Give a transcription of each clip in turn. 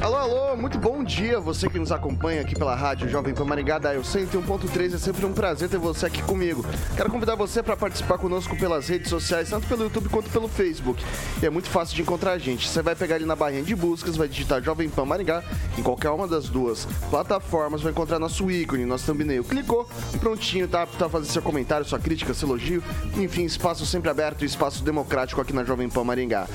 Alô, alô, muito bom dia você que nos acompanha aqui pela rádio Jovem Pan Maringá da Eu 101.3. É sempre um prazer ter você aqui comigo. Quero convidar você para participar conosco pelas redes sociais, tanto pelo YouTube quanto pelo Facebook. E é muito fácil de encontrar a gente. Você vai pegar ali na barrinha de buscas, vai digitar Jovem Pan Maringá em qualquer uma das duas plataformas, vai encontrar nosso ícone, nosso thumbnail. Clicou prontinho, tá? Tá fazer seu comentário, sua crítica, seu elogio. Enfim, espaço sempre aberto, espaço democrático aqui na Jovem Pan Maringá.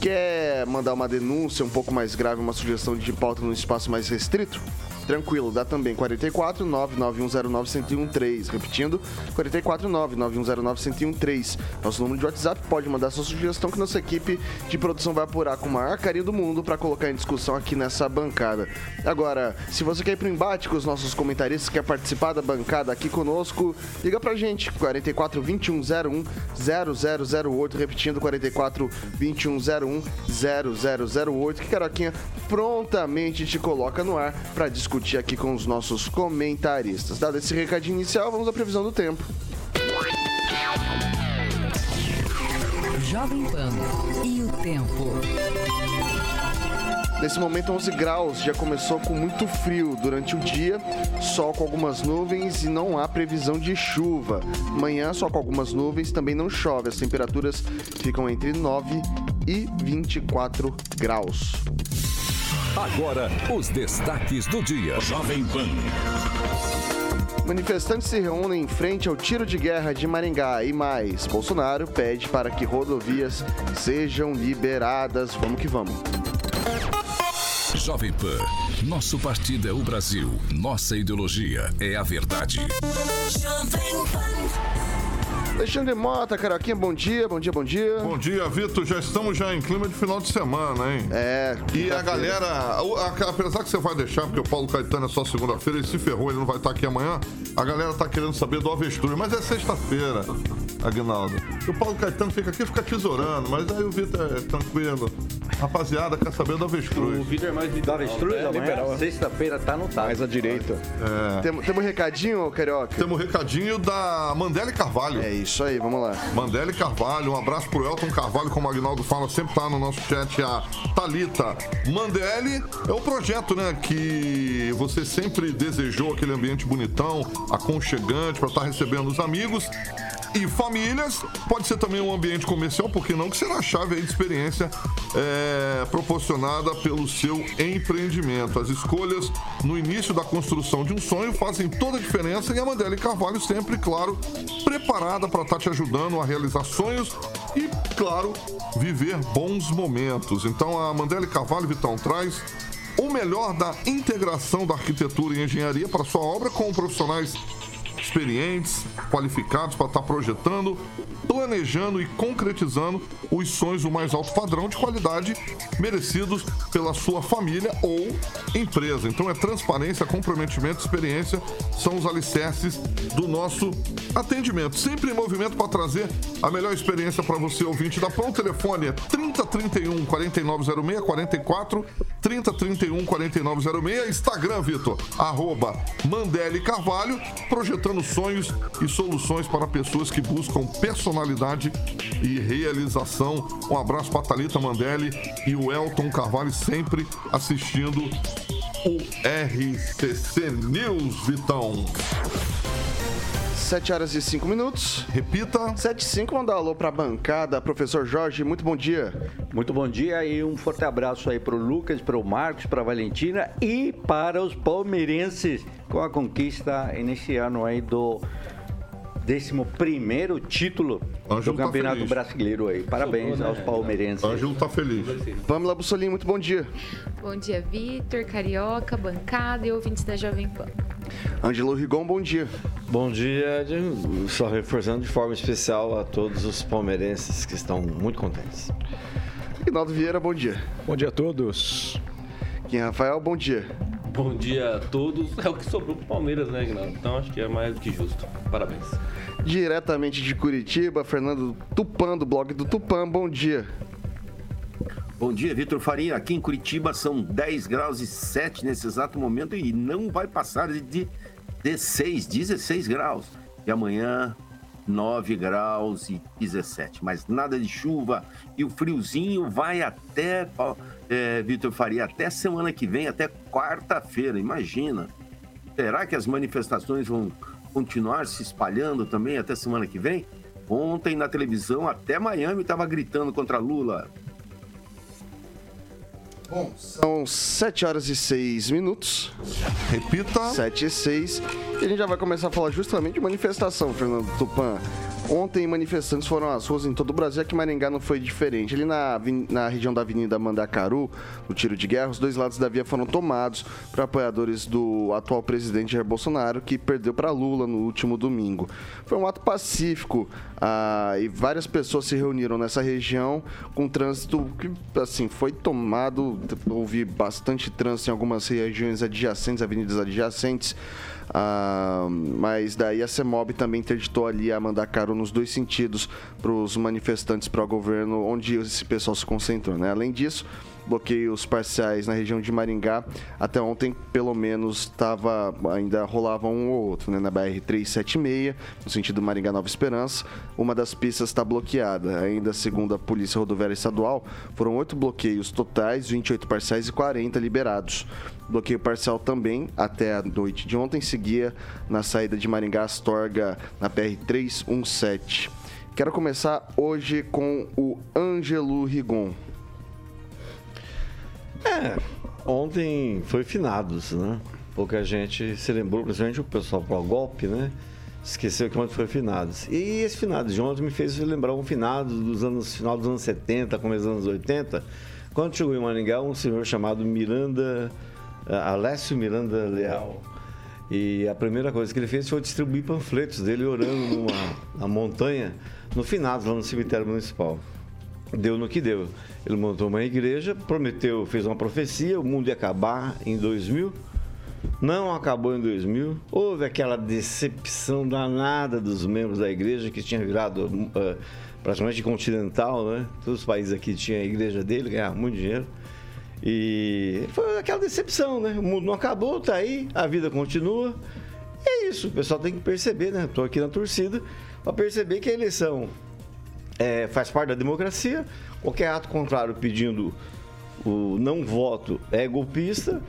Quer mandar uma denúncia um pouco mais grave, uma sugestão de pauta num espaço mais restrito? Tranquilo, dá também 44 99109 1013. Repetindo, 44 99109 1013. Nosso número de WhatsApp pode mandar sua sugestão que nossa equipe de produção vai apurar com o maior carinho do mundo para colocar em discussão aqui nessa bancada. Agora, se você quer ir pro embate com os nossos comentaristas, quer participar da bancada aqui conosco, liga pra gente, 44 2101 0008. Repetindo, 44 2101 0008. Que Caroquinha prontamente te coloca no ar para discutir aqui com os nossos comentaristas. Dado esse recadinho inicial, vamos à previsão do tempo. Jovem Pan e o tempo. Nesse momento, 11 graus, já começou com muito frio durante o dia, sol com algumas nuvens e não há previsão de chuva. Manhã, só com algumas nuvens, também não chove. As temperaturas ficam entre 9 e 24 graus. Agora, os destaques do dia. Jovem Pan. Manifestantes se reúnem em frente ao tiro de guerra de Maringá e mais. Bolsonaro pede para que rodovias sejam liberadas. Vamos que vamos. Jovem Pan. Nosso partido é o Brasil. Nossa ideologia é a verdade. Alexandre Mota, Caroquinha, bom dia, bom dia, bom dia. Bom dia, Vitor. Já estamos já em clima de final de semana, hein? É. E a galera, o- a- apesar que você vai deixar, porque o Paulo Caetano é só segunda-feira, ele se ferrou, ele não vai estar aqui amanhã, a galera tá querendo saber do avestruz, mas é sexta-feira, Aguinaldo. E o Paulo Caetano fica aqui, fica tesourando, mas aí o Vitor é tranquilo. Rapaziada, quer saber do avestruz. Vitor é mais de avestruz amanhã, sexta-feira tá no taco. Mais à direita. Temos tem um recadinho, Carioca? Temos um recadinho da Mandele Carvalho. É isso aí, vamos lá. Mandele Carvalho, um abraço pro Elton Carvalho, como o Agnaldo fala, sempre tá no nosso chat a Talita. Mandele é o projeto, né, que você sempre desejou aquele ambiente bonitão, aconchegante para estar recebendo os amigos e famílias. Pode ser também um ambiente comercial, porque não que será a chave de experiência é, proporcionada pelo seu empreendimento. As escolhas no início da construção de um sonho fazem toda a diferença e a Mandele Carvalho sempre, claro, preparada para estar te ajudando a realizar sonhos e, claro, viver bons momentos. Então a Mandele Carvalho, Vitão, traz o melhor da integração da arquitetura e engenharia para sua obra com profissionais experientes, qualificados para estar projetando, planejando e concretizando os sonhos do mais alto padrão de qualidade merecidos pela sua família ou empresa. Então é transparência, comprometimento, experiência são os alicerces do nosso atendimento. Sempre em movimento para trazer a melhor experiência para você, ouvinte da Pão. O telefone é 3031 4906 44 3031 4906. Instagram, Vitor, arroba Mandele Carvalho, projetando sonhos e soluções para pessoas que buscam personalidade e realização. Um abraço para Thalita Mandele e o Elton Carvalho, sempre assistindo o RCC News, Vitão. 7 horas e 5 minutos. Repita. 7 e 5, vamos dar alô pra bancada. Professor Jorge, muito bom dia. Muito bom dia e um forte abraço aí pro Lucas, pro Marcos, pra Valentina e para os palmeirenses com a conquista nesse ano aí do 11 título Ângelo do tá Campeonato feliz. Brasileiro aí. Parabéns aos palmeirenses. Ângelo tá feliz. Pamela Bussolini, muito bom dia. Bom dia, Vitor, Carioca, bancada e ouvintes da Jovem Pan. Ângelo Rigon, bom dia. Bom dia, só reforçando de forma especial a todos os palmeirenses que estão muito contentes. Rinaldo Vieira, bom dia. Bom dia a todos. Kim Rafael, bom dia. Bom dia a todos. É o que sobrou pro Palmeiras, né, Guinaldo? Então acho que é mais do que justo. Parabéns. Diretamente de Curitiba, Fernando Tupan, do blog do Tupan, bom dia. Bom dia, Vitor Faria. Aqui em Curitiba são 10 graus e 7 nesse exato momento e não vai passar de 16, 16 graus. E amanhã 9 graus e 17. Mas nada de chuva e o friozinho vai até, é, Vitor Faria, até semana que vem, até quarta-feira. Imagina. Será que as manifestações vão continuar se espalhando também até semana que vem? Ontem na televisão, até Miami estava gritando contra Lula. Bom, são 7 horas e 6 minutos. Repita. 7 e 6. E a gente já vai começar a falar justamente de manifestação, Fernando Tupan. Ontem, manifestantes foram às ruas em todo o Brasil, aqui em Maringá não foi diferente. Ali na, na região da Avenida Mandacaru, no tiro de guerra, os dois lados da via foram tomados para apoiadores do atual presidente Jair Bolsonaro, que perdeu para Lula no último domingo. Foi um ato pacífico ah, e várias pessoas se reuniram nessa região com trânsito que, assim, foi tomado. Houve bastante trânsito em algumas regiões adjacentes, avenidas adjacentes. Ah, mas daí a CEMOB também interditou ali a Mandacaru nos dois sentidos para os manifestantes pró-governo, onde esse pessoal se concentrou. Né? Além disso, bloqueios parciais na região de Maringá. Até ontem, pelo menos, estava ainda rolava um ou outro, né? Na BR 376, no sentido Maringá Nova Esperança, uma das pistas está bloqueada. Ainda segundo a Polícia Rodoviária Estadual, foram oito bloqueios totais, 28 parciais e 40 liberados. Bloqueio parcial também, até a noite de ontem, seguia na saída de Maringá Astorga, na PR 317. Quero começar hoje com o Ângelo Rigon. É, ontem foi finados, né? Pouca gente se lembrou, principalmente o pessoal pro golpe, né? Esqueceu que ontem foi finados. E esse finado de ontem me fez lembrar um finado dos anos, final dos anos 70, começo dos anos 80, quando chegou em Maringá um senhor chamado Miranda, Alessio Miranda Leal. E a primeira coisa que ele fez foi distribuir panfletos dele orando numa, na montanha, no finado, lá no cemitério municipal deu no que deu. Ele montou uma igreja, prometeu, fez uma profecia, o mundo ia acabar em 2000. Não acabou em 2000. Houve aquela decepção danada dos membros da igreja que tinha virado uh, praticamente continental, né? Todos os países aqui tinham a igreja dele, ganhava muito dinheiro. E foi aquela decepção, né? O mundo não acabou, tá aí, a vida continua. E é isso, o pessoal tem que perceber, né? Estou aqui na torcida para perceber que a eleição é, faz parte da democracia. Qualquer ato contrário pedindo o não voto é golpista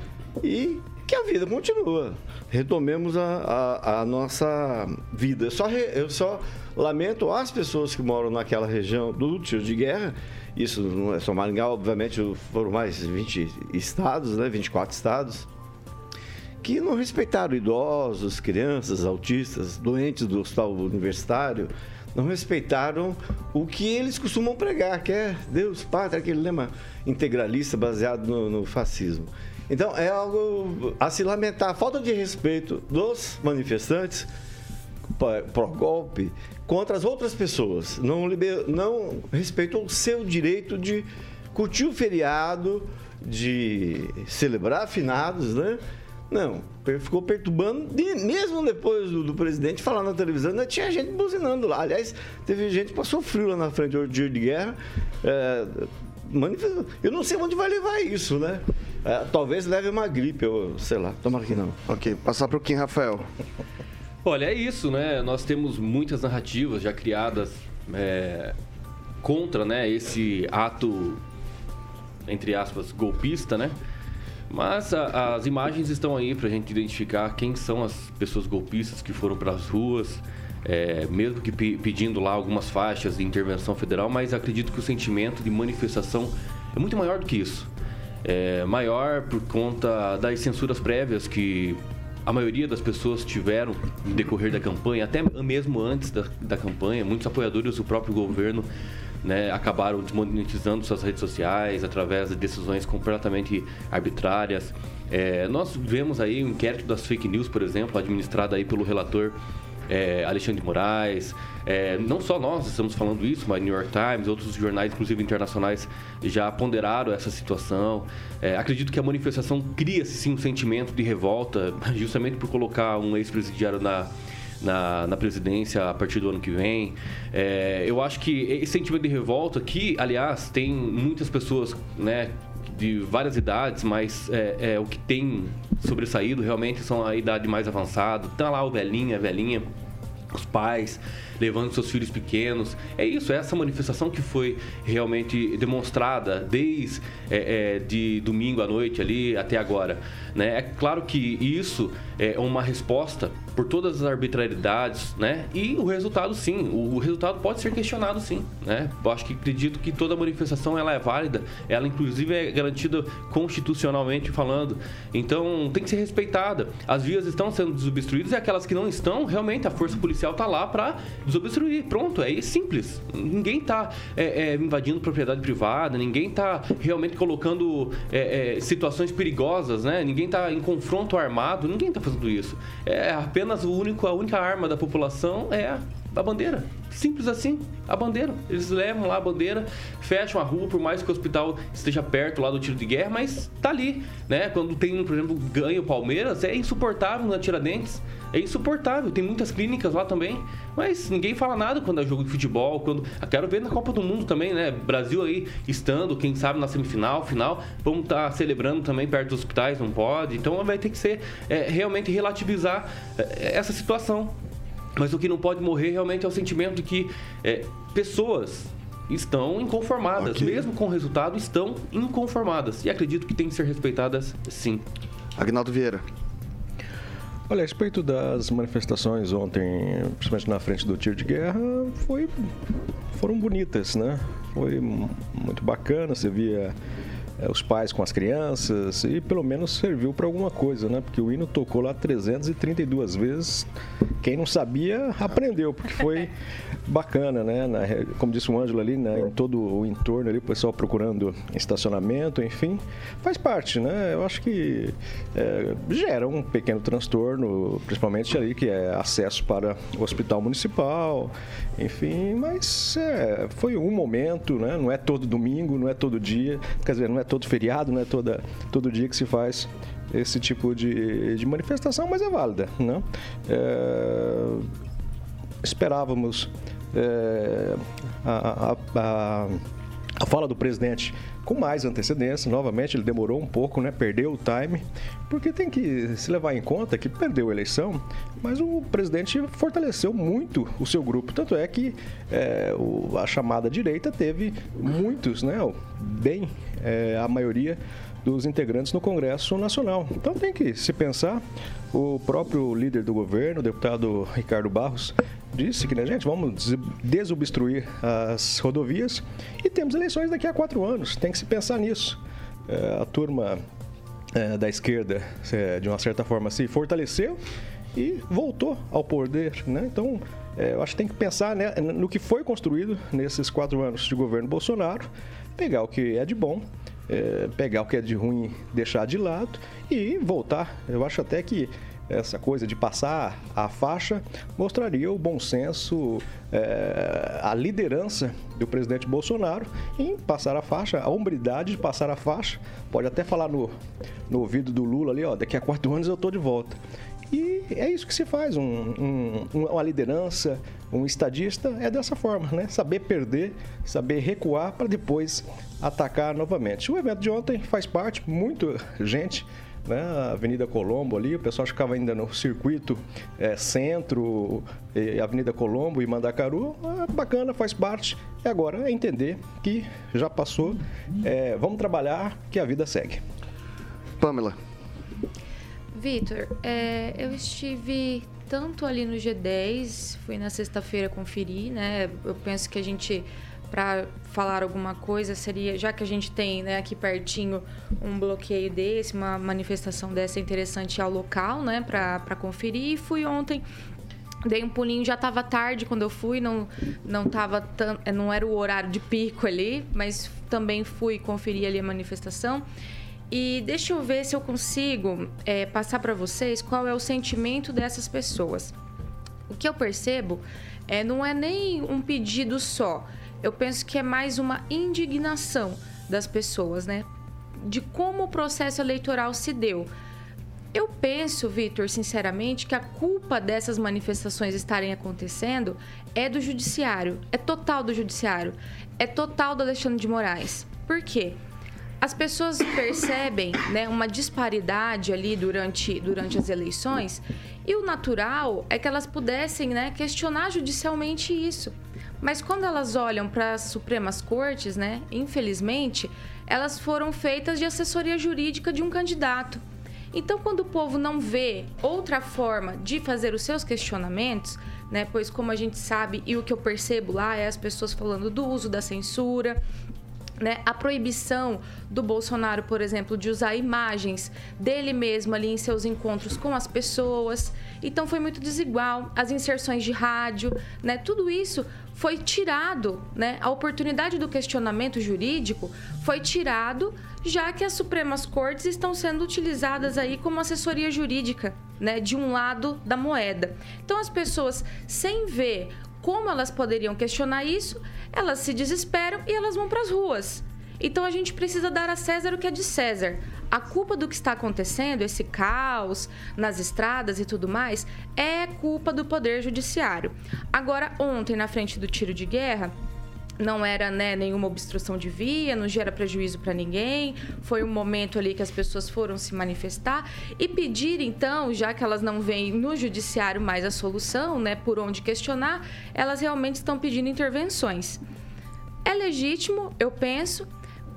e que a vida continua. Retomemos a, a, a nossa vida. Só, re, eu só lamento as pessoas que moram naquela região do tiro de guerra. Isso não é só Maringá, obviamente foram mais 20 estados, né? 24 estados que não respeitaram idosos, crianças, autistas, doentes do hospital universitário, não respeitaram o que eles costumam pregar, que é Deus, Pátria, aquele lema integralista baseado no, no fascismo. Então é algo a se lamentar, a falta de respeito dos manifestantes pró-golpe contra as outras pessoas. Não, liber, não respeitam o seu direito de curtir o feriado, de celebrar finados, né? Não, ficou perturbando, mesmo depois do, do, presidente falar na televisão, ainda tinha gente buzinando lá. Aliás, teve gente que passou frio lá na frente do dia de guerra. É, eu não sei onde vai levar isso, né? É, talvez leve uma gripe, ou sei lá, tomara que não. Ok, passar para o Kim Rafael. Olha, é isso, né? Nós temos muitas narrativas já criadas é, contra né, esse ato, entre aspas, golpista, né? Mas a, as imagens estão aí para a gente identificar quem são as pessoas golpistas que foram para as ruas, é, mesmo que pedindo lá algumas faixas de intervenção federal, mas acredito que o sentimento de manifestação é muito maior do que isso. É maior por conta das censuras prévias que a maioria das pessoas tiveram no decorrer da campanha, até mesmo antes da, da campanha, muitos apoiadores do próprio governo né, acabaram desmonetizando suas redes sociais através de decisões completamente arbitrárias. É, nós vemos aí o um inquérito das fake news, por exemplo, administrado aí pelo relator é, Alexandre de Moraes. É, não só nós estamos falando isso, mas New York Times, outros jornais, inclusive internacionais, já ponderaram essa situação. É, acredito que a manifestação cria sim um sentimento de revolta, justamente por colocar um ex-presidiário na, na, na, presidência a partir do ano que vem. É, eu acho que esse sentimento de revolta, que, aliás, tem muitas pessoas, né? De várias idades, mas é, é, o que tem sobressaído realmente são a idade mais avançada. Tá lá o velhinho, a velhinha, os pais levando seus filhos pequenos. É isso, é essa manifestação que foi realmente demonstrada desde é, é, de domingo à noite ali até agora. Né? É claro que isso é uma resposta por todas as arbitrariedades, né? E o resultado, sim, o, resultado pode ser questionado, sim, né? Eu acho que acredito que toda manifestação ela é válida, ela inclusive é garantida constitucionalmente falando. Então tem que ser respeitada. As vias estão sendo desobstruídas e aquelas que não estão, realmente a força policial está lá para desobstruir. Pronto, é simples. Ninguém está é, é, invadindo propriedade privada, ninguém está realmente colocando é, é, situações perigosas, né? Ninguém está em confronto armado, ninguém está fazendo isso. É apenas o único, a única arma da população é a bandeira. Simples assim, a bandeira. Eles levam lá a bandeira, fecham a rua, por mais que o hospital esteja perto lá do tiro de guerra, mas tá ali, né? Quando tem, por exemplo, ganha o Palmeiras, é insuportável na Tiradentes. É insuportável. Tem muitas clínicas lá também. Mas ninguém fala nada quando é jogo de futebol. Quando. Eu quero ver na Copa do Mundo também, né? Brasil aí estando, quem sabe, na semifinal, final. Vamos estar tá celebrando também perto dos hospitais, não pode. Então vai ter que ser é, realmente relativizar é, essa situação. Mas o que não pode morrer realmente é o sentimento de que é, pessoas estão inconformadas, okay. mesmo com o resultado, estão inconformadas. E acredito que tem que ser respeitadas sim. Agnaldo Vieira. Olha, a respeito das manifestações ontem, principalmente na frente do tiro de guerra, foi, foram bonitas, né? Foi muito bacana, você via os pais com as crianças e pelo menos serviu para alguma coisa, né? Porque o hino tocou lá 332 vezes. Quem não sabia aprendeu, porque foi bacana, né? Na, como disse o Ângelo ali, né? em todo o entorno ali, o pessoal procurando estacionamento, enfim, faz parte, né? Eu acho que é, gera um pequeno transtorno, principalmente ali que é acesso para o hospital municipal, enfim, mas é, foi um momento, né? Não é todo domingo, não é todo dia, quer dizer, não é todo feriado, não é toda, todo dia que se faz esse tipo de, de manifestação, mas é válida. Né? É, esperávamos é, a, a, a, fala do presidente com mais antecedência. Novamente, ele demorou um pouco, né? Perdeu o time, porque tem que se levar em conta que perdeu a eleição, mas o presidente fortaleceu muito o seu grupo. Tanto é que é, o, a chamada direita teve muitos, né? Bem é, a maioria dos integrantes no Congresso Nacional. Então tem que se pensar. O próprio líder do governo, o deputado Ricardo Barros, disse que, né, gente, vamos desobstruir as rodovias e temos eleições daqui a quatro anos. Tem que se pensar nisso. É, a turma é, da esquerda, é, de uma certa forma, se fortaleceu e voltou ao poder, né? Então, é, eu acho que tem que pensar né, no que foi construído nesses quatro anos de governo Bolsonaro pegar o que é de bom, é, pegar o que é de ruim, deixar de lado e voltar. Eu acho até que essa coisa de passar a faixa mostraria o bom senso, é, a liderança do presidente Bolsonaro em passar a faixa, a hombridade de passar a faixa. Pode até falar no, no ouvido do Lula ali, ó, daqui a quatro anos eu estou de volta. E é isso que se faz, um, um, uma liderança, um estadista é dessa forma, né? Saber perder, saber recuar para depois atacar novamente. O evento de ontem faz parte, muito gente né, Avenida Colombo ali, o pessoal ficava ainda no circuito é, centro, Avenida Colombo e Mandacaru, é bacana, faz parte. E agora é entender que já passou, é, vamos trabalhar, que a vida segue. Pamela. Vitor, é, eu estive tanto ali no G10, fui na sexta-feira conferir, né? Eu penso que a gente, para falar alguma coisa, seria, já que a gente tem né, aqui pertinho um bloqueio desse, uma manifestação dessa interessante ao local, né, para conferir. E fui ontem Dei um pulinho, já estava tarde quando eu fui, não não tava tão, não era o horário de pico ali, mas também fui conferir ali a manifestação. E deixa eu ver se eu consigo é, passar para vocês qual é o sentimento dessas pessoas. O que eu percebo é, não é nem um pedido só. Eu penso que é mais uma indignação das pessoas, né? De como o processo eleitoral se deu. Eu penso, Vitor, sinceramente, que a culpa dessas manifestações estarem acontecendo é do judiciário, é total do judiciário, é total do Alexandre de Moraes. Por quê? As pessoas percebem né, uma disparidade ali durante, durante as eleições e o natural é que elas pudessem né, questionar judicialmente isso. Mas quando elas olham para as Supremas Cortes, né, infelizmente, elas foram feitas de assessoria jurídica de um candidato. Então, quando o povo não vê outra forma de fazer os seus questionamentos, né, pois como a gente sabe e o que eu percebo lá é as pessoas falando do uso da censura, né, a proibição do Bolsonaro, por exemplo, de usar imagens dele mesmo ali em seus encontros com as pessoas. Então foi muito desigual. As inserções de rádio, né, tudo isso foi tirado, né, a oportunidade do questionamento jurídico foi tirado, já que as Supremas Cortes estão sendo utilizadas aí como assessoria jurídica, né, de um lado da moeda. Então as pessoas, sem ver como elas poderiam questionar isso, elas se desesperam e elas vão para as ruas. Então a gente precisa dar a César o que é de César. A culpa do que está acontecendo, esse caos nas estradas e tudo mais, é culpa do Poder Judiciário. Agora, ontem, na frente do tiro de guerra, não era né, nenhuma obstrução de via, não gera prejuízo para ninguém. Foi um momento ali que as pessoas foram se manifestar e pedir, então, já que elas não veem no judiciário mais a solução, né, por onde questionar, elas realmente estão pedindo intervenções. É legítimo, eu penso,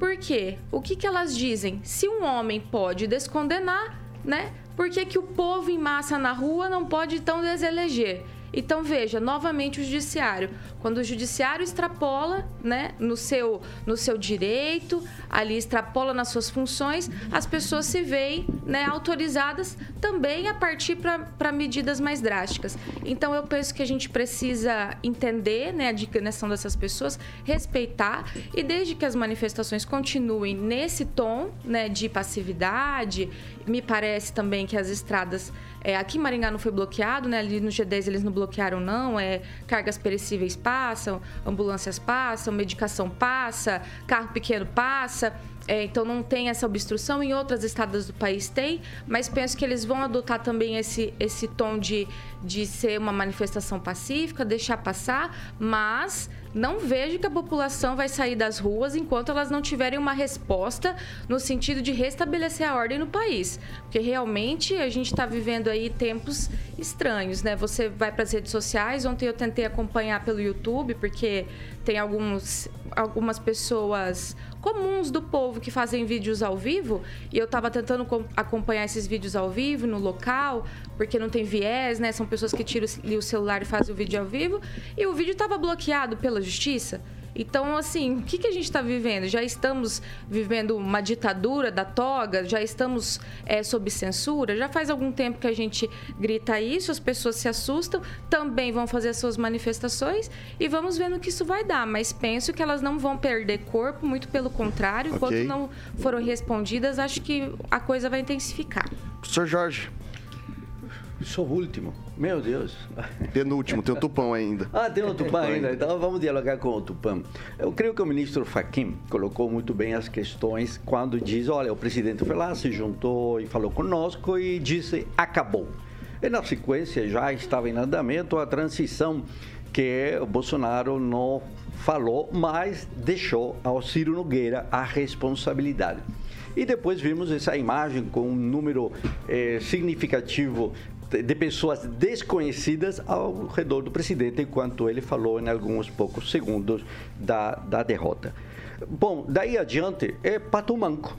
porque o que, que elas dizem? Se um homem pode descondenar, né? Por que, que o povo em massa na rua não pode então deseleger? Então veja, novamente o judiciário, quando o judiciário extrapola, né, no seu no seu direito, ali extrapola nas suas funções, as pessoas se veem, né, autorizadas também a partir para medidas mais drásticas. Então eu penso que a gente precisa entender, né, a dignação dessas pessoas, respeitar e desde que as manifestações continuem nesse tom, né, de passividade, me parece também que as estradas é, aqui em Maringá não foi bloqueado, né? Ali no G10 eles não bloquearam, não. É, cargas perecíveis passam, ambulâncias passam, medicação passa, carro pequeno passa. É, então não tem essa obstrução. Em outras estados do país tem, mas penso que eles vão adotar também esse, esse tom de, de ser uma manifestação pacífica, deixar passar, mas não vejo que a população vai sair das ruas enquanto elas não tiverem uma resposta no sentido de restabelecer a ordem no país. Porque realmente a gente está vivendo aí tempos estranhos, né? Você vai para as redes sociais, ontem eu tentei acompanhar pelo YouTube, porque tem alguns, algumas pessoas comuns do povo que fazem vídeos ao vivo e eu estava tentando acompanhar esses vídeos ao vivo no local, porque não tem viés, né? São pessoas que tiram o celular e fazem o vídeo ao vivo e o vídeo estava bloqueado pela justiça. Então, assim, o que, que a gente está vivendo? Já estamos vivendo uma ditadura da toga? Já estamos é, sob censura? Já faz algum tempo que a gente grita isso, as pessoas se assustam, também vão fazer as suas manifestações e vamos ver no que isso vai dar. Mas penso que elas não vão perder corpo, muito pelo contrário. Okay. Enquanto não foram respondidas, acho que a coisa vai intensificar. Professor Jorge. Sou o último. Meu Deus. Penúltimo, tem o Tupã ainda. Ah, tem o Tupã ainda. Então vamos dialogar com o Tupã. Eu creio que o ministro Faquim colocou muito bem as questões quando diz: olha, o presidente foi lá, se juntou e falou conosco e disse: acabou. E na sequência já estava em andamento a transição que o Bolsonaro não falou, mas deixou ao Ciro Nogueira a responsabilidade. E depois vimos essa imagem com um número eh, significativo de pessoas desconhecidas ao redor do presidente, enquanto ele falou em alguns poucos segundos da, da derrota. Bom, daí adiante é pato manco.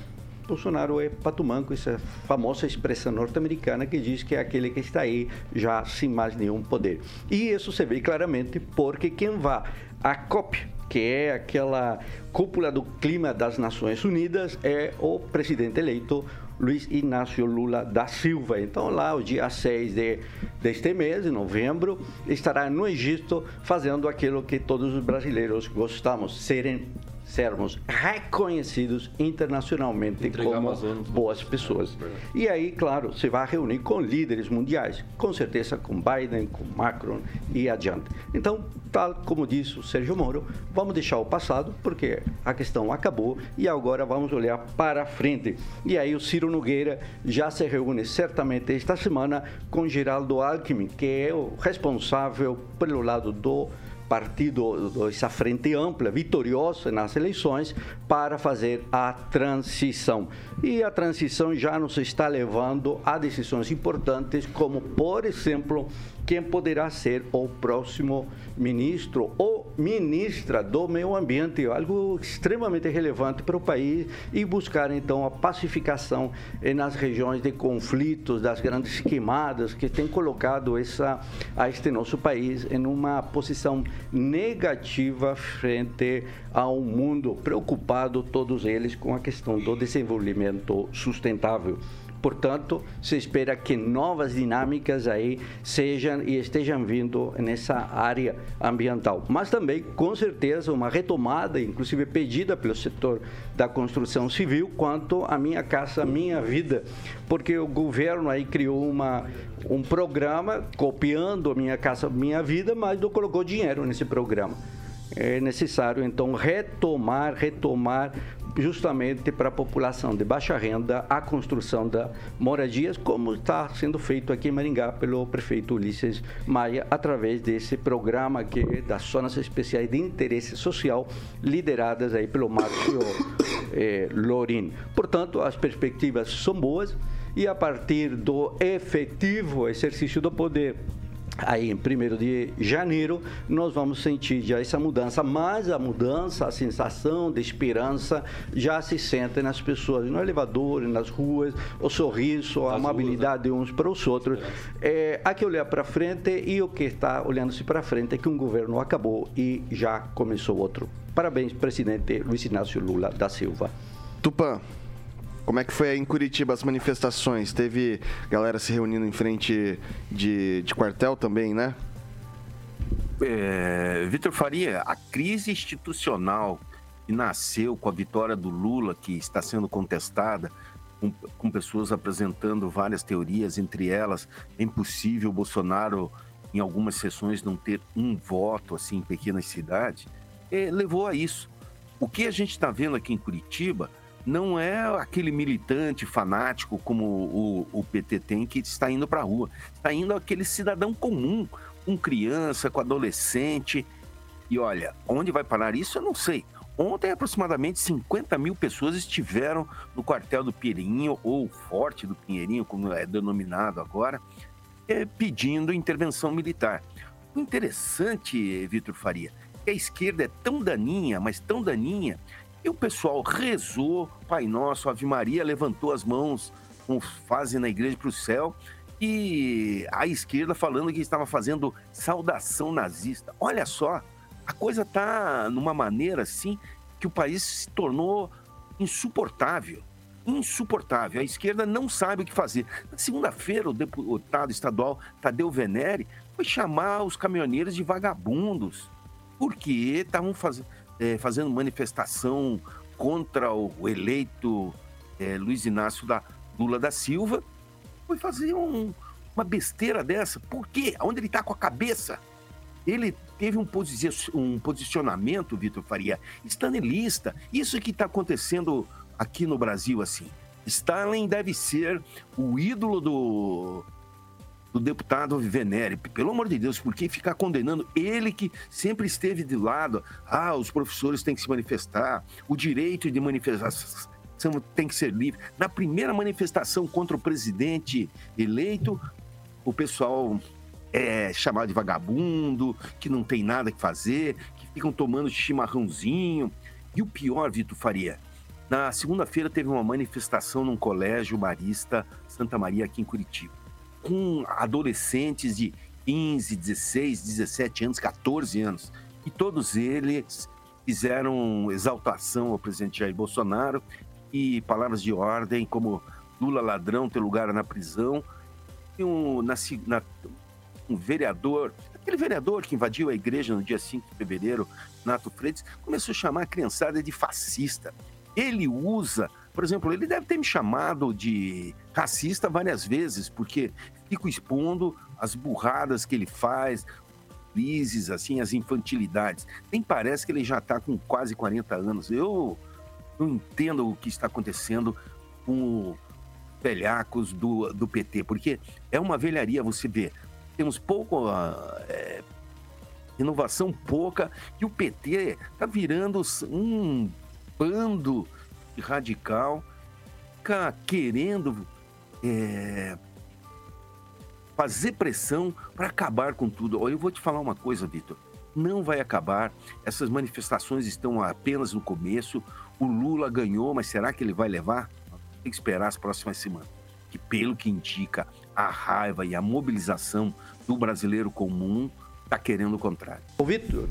Bolsonaro é pato manco, essa famosa expressão norte-americana que diz que é aquele que está aí já sem mais nenhum poder. E isso se vê claramente porque quem vai à COP, que é aquela cúpula do clima das Nações Unidas, é o presidente eleito Luiz Inácio Lula da Silva. Então, lá, o dia 6 de, deste mês, de novembro, estará no Egito fazendo aquilo que todos os brasileiros gostamos, serem sermos reconhecidos internacionalmente Entregar como Amazonas. boas pessoas. E aí, claro, você vai reunir com líderes mundiais, com certeza com Biden, com Macron e adiante. Então, tal como disse o Sérgio Moro, vamos deixar o passado, porque a questão acabou e agora vamos olhar para frente. E aí o Ciro Nogueira já se reúne certamente esta semana com Geraldo Alckmin, que é o responsável pelo lado do partido, essa frente ampla, vitoriosa nas eleições, para fazer a transição. E a transição já nos está levando a decisões importantes, como, por exemplo, quem poderá ser o próximo ministro ou ministra do meio ambiente, algo extremamente relevante para o país e buscar então a pacificação eh, nas regiões de conflitos, das grandes queimadas que tem colocado essa a este nosso país em uma posição negativa frente a um mundo preocupado todos eles com a questão do desenvolvimento sustentável. Portanto, se espera que novas dinâmicas aí sejam e estejam vindo nessa área ambiental. Mas também, com certeza, uma retomada, inclusive pedida pelo setor da construção civil, quanto a minha casa, minha vida, porque o governo aí criou uma, um programa copiando a minha casa, minha vida, mas não colocou dinheiro nesse programa é necessário então retomar, retomar justamente para a população de baixa renda a construção da moradias, como está sendo feito aqui em Maringá pelo prefeito Ulisses Maia, através desse programa que é das zonas especiais de interesse social, lideradas aí pelo Márcio eh, Lorin. Portanto, as perspectivas são boas e a partir do efetivo exercício do poder Aí, em 1 de janeiro, nós vamos sentir já essa mudança, mas a mudança, a sensação de esperança já se sente nas pessoas, no elevador, nas ruas, o sorriso, a amabilidade de uns para os outros. É, há que olhar para frente e o que está olhando-se para frente é que um governo acabou e já começou outro. Parabéns, presidente Luiz Inácio Lula da Silva. Tupã, como é que foi em Curitiba as manifestações? Teve galera se reunindo em frente de, de quartel também, né? É, Vitor Faria, a crise institucional que nasceu com a vitória do Lula, que está sendo contestada, com, com pessoas apresentando várias teorias, entre elas, é impossível o Bolsonaro, em algumas sessões, não ter um voto assim em pequenas cidades, é, levou a isso. O que a gente está vendo aqui em Curitiba não é aquele militante fanático como o, o PT tem que está indo para a rua. Está indo aquele cidadão comum, com criança, com adolescente. E olha, onde vai parar isso eu não sei. Ontem, aproximadamente 50 mil pessoas estiveram no quartel do Pinheirinho, ou Forte do Pinheirinho, como é denominado agora, é, pedindo intervenção militar. O interessante, Vitor Faria, é que a esquerda é tão daninha, mas tão daninha, e o pessoal rezou, Pai Nosso, Ave Maria, levantou as mãos, como fazem na igreja para o céu, e a esquerda falando que estava fazendo saudação nazista. Olha só, a coisa está numa maneira assim que o país se tornou insuportável. Insuportável. A esquerda não sabe o que fazer. Na segunda-feira, o deputado estadual Tadeu Venere foi chamar os caminhoneiros de vagabundos, porque estavam fazendo é, fazendo manifestação contra o eleito é, Luiz Inácio da Lula da Silva, foi fazer um, uma besteira dessa. Por quê? Onde ele está com a cabeça? Ele teve um, posi um posicionamento, Vitor Faria, stanelista. Isso que está acontecendo aqui no Brasil, assim. Stalin deve ser o ídolo do, do deputado Venere. Pelo amor de Deus, por que ficar condenando ele que sempre esteve de lado? Ah, os professores têm que se manifestar, o direito de manifestação tem que ser livre. Na primeira manifestação contra o presidente eleito, o pessoal é chamado de vagabundo, que não tem nada que fazer, que ficam tomando chimarrãozinho. E o pior, Vitor Faria, na segunda-feira teve uma manifestação num colégio marista Santa Maria aqui em Curitiba com adolescentes de 15, 16, 17 anos, 14 anos. E todos eles fizeram exaltação ao presidente Jair Bolsonaro e palavras de ordem como Lula ladrão, ter lugar na prisão. E um, na, na, um vereador, Aquele vereador que invadiu a igreja no dia 5 de fevereiro, Nato Freitas, começou a chamar a criançada de fascista. Ele usa, por exemplo, ele deve ter me chamado de racista várias vezes, porque fico expondo as burradas que ele faz, crises, assim, as infantilidades. Nem parece que ele já está com quase 40 anos. Eu não entendo o que está acontecendo com velhacos do, do PT, porque é uma velharia você ver. Temos pouco. ah, é, inovação pouca e o PT está virando um bando radical, fica querendo é, fazer pressão para acabar com tudo. Olha, eu vou te falar uma coisa, Vitor. Não vai acabar. Essas manifestações estão apenas no começo. O Lula ganhou, mas será que ele vai levar? Tem que esperar as próximas semanas. Que pelo que indica, a raiva e a mobilização do brasileiro comum está querendo o contrário. Ô, Vitor,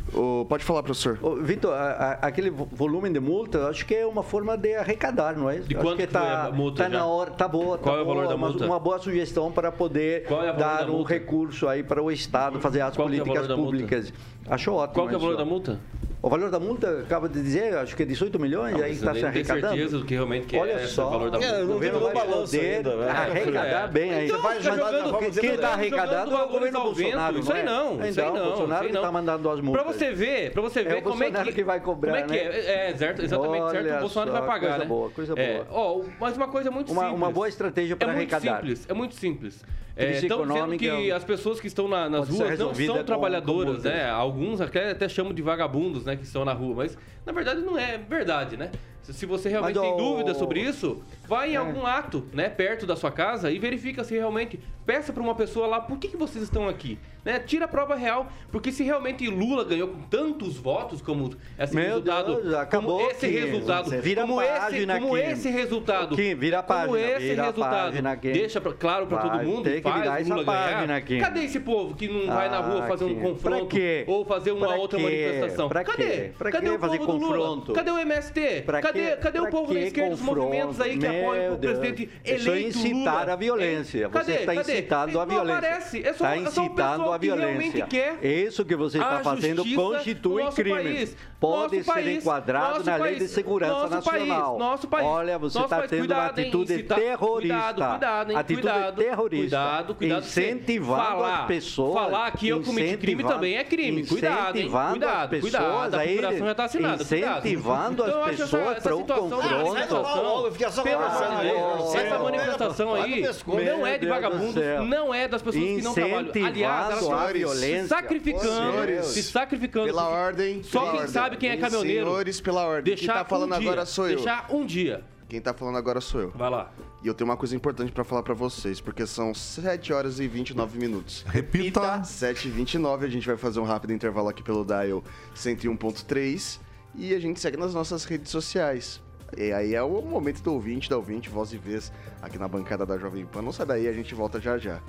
pode falar, professor. Ô, Vitor, a- a- aquele vo- volume de multa, acho que é uma forma de arrecadar, não é? De acho quanto que tá, a multa tá já? na hora, tá boa, tá Qual é o boa, valor da uma, multa? uma boa sugestão para poder é dar da um recurso aí para o Estado fazer as Qual é políticas multa? públicas. Acho ótimo. Qual que é o valor isso. da multa? O valor da multa, acaba de dizer, acho que é 18 milhões, aí Você está se arrecadando. certeza do que realmente que é Olha esse só, valor da multa. o governo vai poder arrecadar É. bem aí. Então, Vai mandar- jogando- quem está arrecadando é o governo vento. Bolsonaro, Isso aí não é? não, isso aí Então, não. Bolsonaro isso aí que não. está mandando as multas. Pra você ver, pra você É ver o como é Bolsonaro que... que vai cobrar, como é que né? é? É, certo, exatamente, certo, o Bolsonaro só, vai pagar, coisa né? boa, coisa É, boa. ó, mas uma coisa muito simples. uma boa estratégia para é muito arrecadar. simples, é muito simples. Crise Estão dizendo que é as pessoas que estão na- nas ruas não são com- trabalhadoras, né? Alguns até, até chamam de vagabundos, né, que estão na rua, mas na verdade não é verdade, né? Se- você realmente Mas, tem dúvida sobre isso, vai em É. algum ato, né, perto da sua casa e verifica se realmente peça para uma pessoa lá por que, que vocês estão aqui, né? Tira a prova real, porque se realmente Lula ganhou com tantos votos como esse Meu resultado, Deus, acabou como esse aqui. resultado, Você vira como esse, como aqui. esse resultado, Aqui, vira a como página, esse vira resultado deixa pra- claro para todo mundo, que faz virar Lula ganhar. aqui. Cadê esse povo que não vai na rua Ah, fazer um confronto ou fazer uma Pra outra quê? manifestação? Pra Cadê? Pra Cadê quê o fazer do Lula? confronto? Cadê o MST? Pra cadê quê? cadê o povo da que esquerda, os movimentos aí que apoiam o presidente Isso é eleito incitar Lula? a violência. Hein? Você Cadê? está Cadê? incitando a Não violência. aparece. É só- é o incitando a que violência. quer Isso que você está a fazendo constitui crime. país. Pode Nosso ser país, enquadrado nosso na Lei de Segurança nosso Nacional. nosso país. Olha, você está tendo cuidado, uma atitude incitar- terrorista. Cuidado, cuidado, hein, atitude cuidado, terrorista. Cuidado, cuidado. Incentivando falar, as pessoas. Falar que eu cometi crime também é crime. Cuidado, hein? Incentivando Cuidado, as pessoas cuidado. A a procuração já está assinada. Incentivando Então, as essa- pessoas essa para situação- situação, fica só pelo amor de aí, Deus, Essa manifestação aí não é de Meu Deus do vagabundos, céu. não é das pessoas que não trabalham. Aliás, elas estão se violência. sacrificando, se sacrificando. Pela ordem. Só quem sabe quem é caminhoneiro. Senhores, pela ordem. Quem Deixar tá falando um dia, agora sou eu. Deixar um dia. Quem tá falando agora sou eu. Vai lá. E eu tenho uma coisa importante pra falar pra vocês, porque são 7 horas e 29 minutos. Repita. 7 e 29 a gente vai fazer um rápido intervalo aqui pelo Dial 101.3 e a gente segue nas nossas redes sociais. E aí é o momento do ouvinte, da ouvinte, voz e vez, aqui na bancada da Jovem Pan. Não sai daí, a gente volta já já.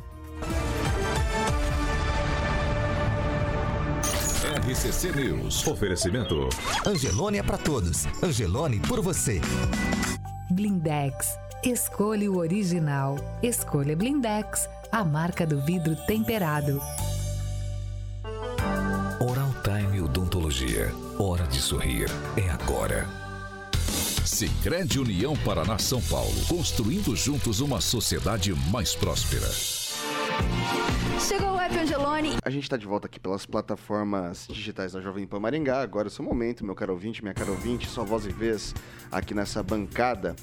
RCC News. Oferecimento. Angelone é pra todos. Angelone por você. Blindex. Escolha o original. Escolha Blindex, a marca do vidro temperado. Oral Time Odontologia. Hora de sorrir. É agora. Sicredi União Paraná São Paulo. Construindo juntos uma sociedade mais próspera. Chegou o app Angelone. A gente tá de volta aqui pelas plataformas digitais da Jovem Pan Maringá. Agora é o seu momento, meu caro ouvinte, minha cara ouvinte, sua voz e vez aqui nessa bancada.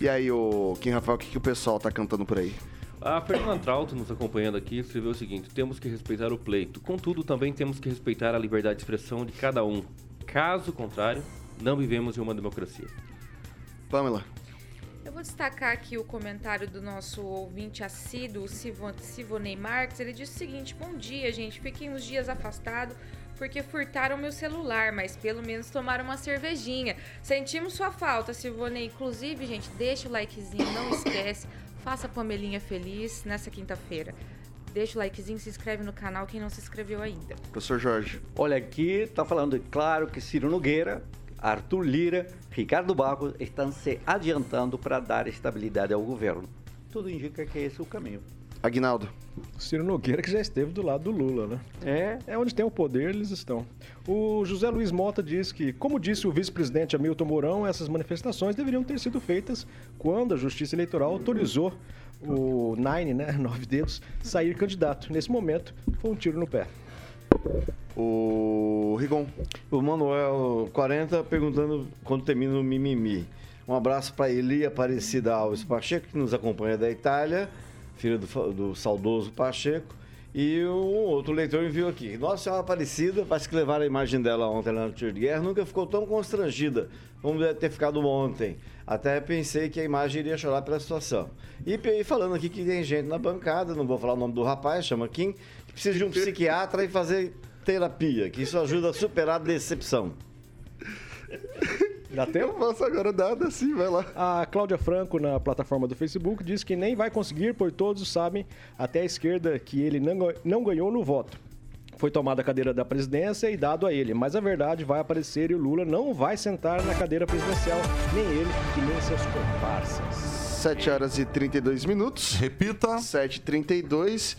E aí, o Kim Rafael, o que, que o pessoal tá cantando por aí? A Fernanda Trauto, nos acompanhando aqui, escreveu o seguinte: temos que respeitar o pleito. Contudo, também temos que respeitar a liberdade de expressão de cada um. Caso contrário, não vivemos em uma democracia. Pamela. Eu vou destacar aqui o comentário do nosso ouvinte assíduo, Sivo- Sivonei Marques. Ele disse o seguinte: Bom dia, gente. Fiquei uns dias afastado porque furtaram meu celular, mas pelo menos tomaram uma cervejinha. Sentimos sua falta, Sivonei. Inclusive, gente, deixa o likezinho, não esquece. Faça a Pamelinha feliz nessa quinta-feira. Deixa o likezinho, se inscreve no canal quem não se inscreveu ainda. Professor Jorge. Olha, aqui tá falando, claro que Ciro Nogueira, Arthur Lira, Ricardo Barros estão se adiantando para dar estabilidade ao governo. Tudo indica que esse é o caminho. Aguinaldo. Ciro Nogueira que já esteve do lado do Lula, né? É. É onde tem o poder, eles estão. O José Luiz Mota diz que, como disse o vice-presidente Hamilton Mourão, essas manifestações deveriam ter sido feitas quando a Justiça Eleitoral autorizou o Nine, né, Nove Dedos, sair candidato. Nesse momento, foi um tiro no pé. O Rigon. O Manuel 40 perguntando quando termina o mimimi. Um abraço para Eli Aparecida Alves Pacheco, que nos acompanha da Itália, filha do, do saudoso Pacheco. E um outro leitor enviou aqui. Nossa Senhora Aparecida, parece que levaram a imagem dela ontem lá no tiro de guerra, nunca ficou tão constrangida como deve ter ficado ontem. Até pensei que a imagem iria chorar pela situação. E e falando aqui que tem gente na bancada, não vou falar o nome do rapaz, chama Kim, que precisa de um psiquiatra e fazer terapia, que isso ajuda a superar a decepção. Dá tempo? Eu posso agora nada assim, vai lá. A Cláudia Franco, na plataforma do Facebook, diz que nem vai conseguir, pois todos sabem, até a esquerda, que ele não ganhou no voto. Foi tomada a cadeira da presidência e dado a ele, mas a verdade vai aparecer e o Lula não vai sentar na cadeira presidencial, nem ele e nem seus comparsas. 7 horas e 32 minutos. Repita. 7h32.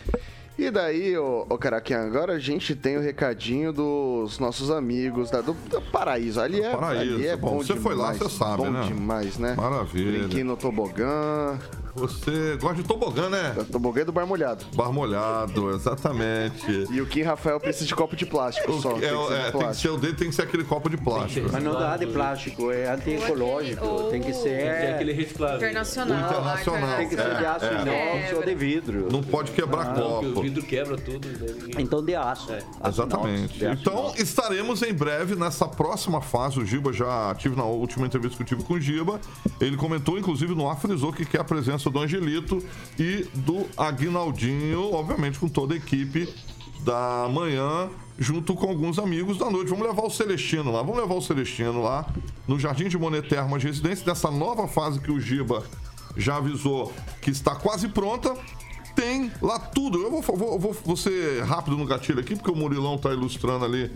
E daí, ô, ô Caraquinha, agora a gente tem o recadinho dos nossos amigos da, do, do Paraíso. Ali é, Paraíso. ali é Bom, bom, você foi lá, demais. você sabe, bom né? demais, né? Maravilha. Brinquinho no tobogã. Você gosta de tobogã, né? Tobogã do bar molhado. Bar molhado, exatamente. E o Kim Rafael precisa de copo de plástico O só. que- tem é, que ser de é, tem que plástico. ser o dele, tem que ser aquele copo de plástico. Mas não dá de plástico, é antiecológico. Tem que ser. É aquele reciclável. Internacional. Internacional. Tem que ser de É, aço é. inox ou de vidro. Não pode quebrar Não, porque o copo. vidro quebra tudo. daí ninguém- Então de aço. É. Aço Exatamente. inox, de aço Então, inox. estaremos em breve nessa próxima fase. O Giba já tive na última entrevista que eu tive com o Giba. Ele comentou, inclusive, no ar, frisou que quer a presença do Angelito e do Aguinaldinho, obviamente, com toda a equipe da manhã, junto com alguns amigos da noite. Vamos levar o Celestino lá. Vamos levar o Celestino lá no Jardim de Monet Residência, dessa nova fase que o Giba já avisou que está quase pronta. Tem lá tudo. Eu vou, vou, vou, vou ser rápido no gatilho aqui, porque o Murilão tá ilustrando ali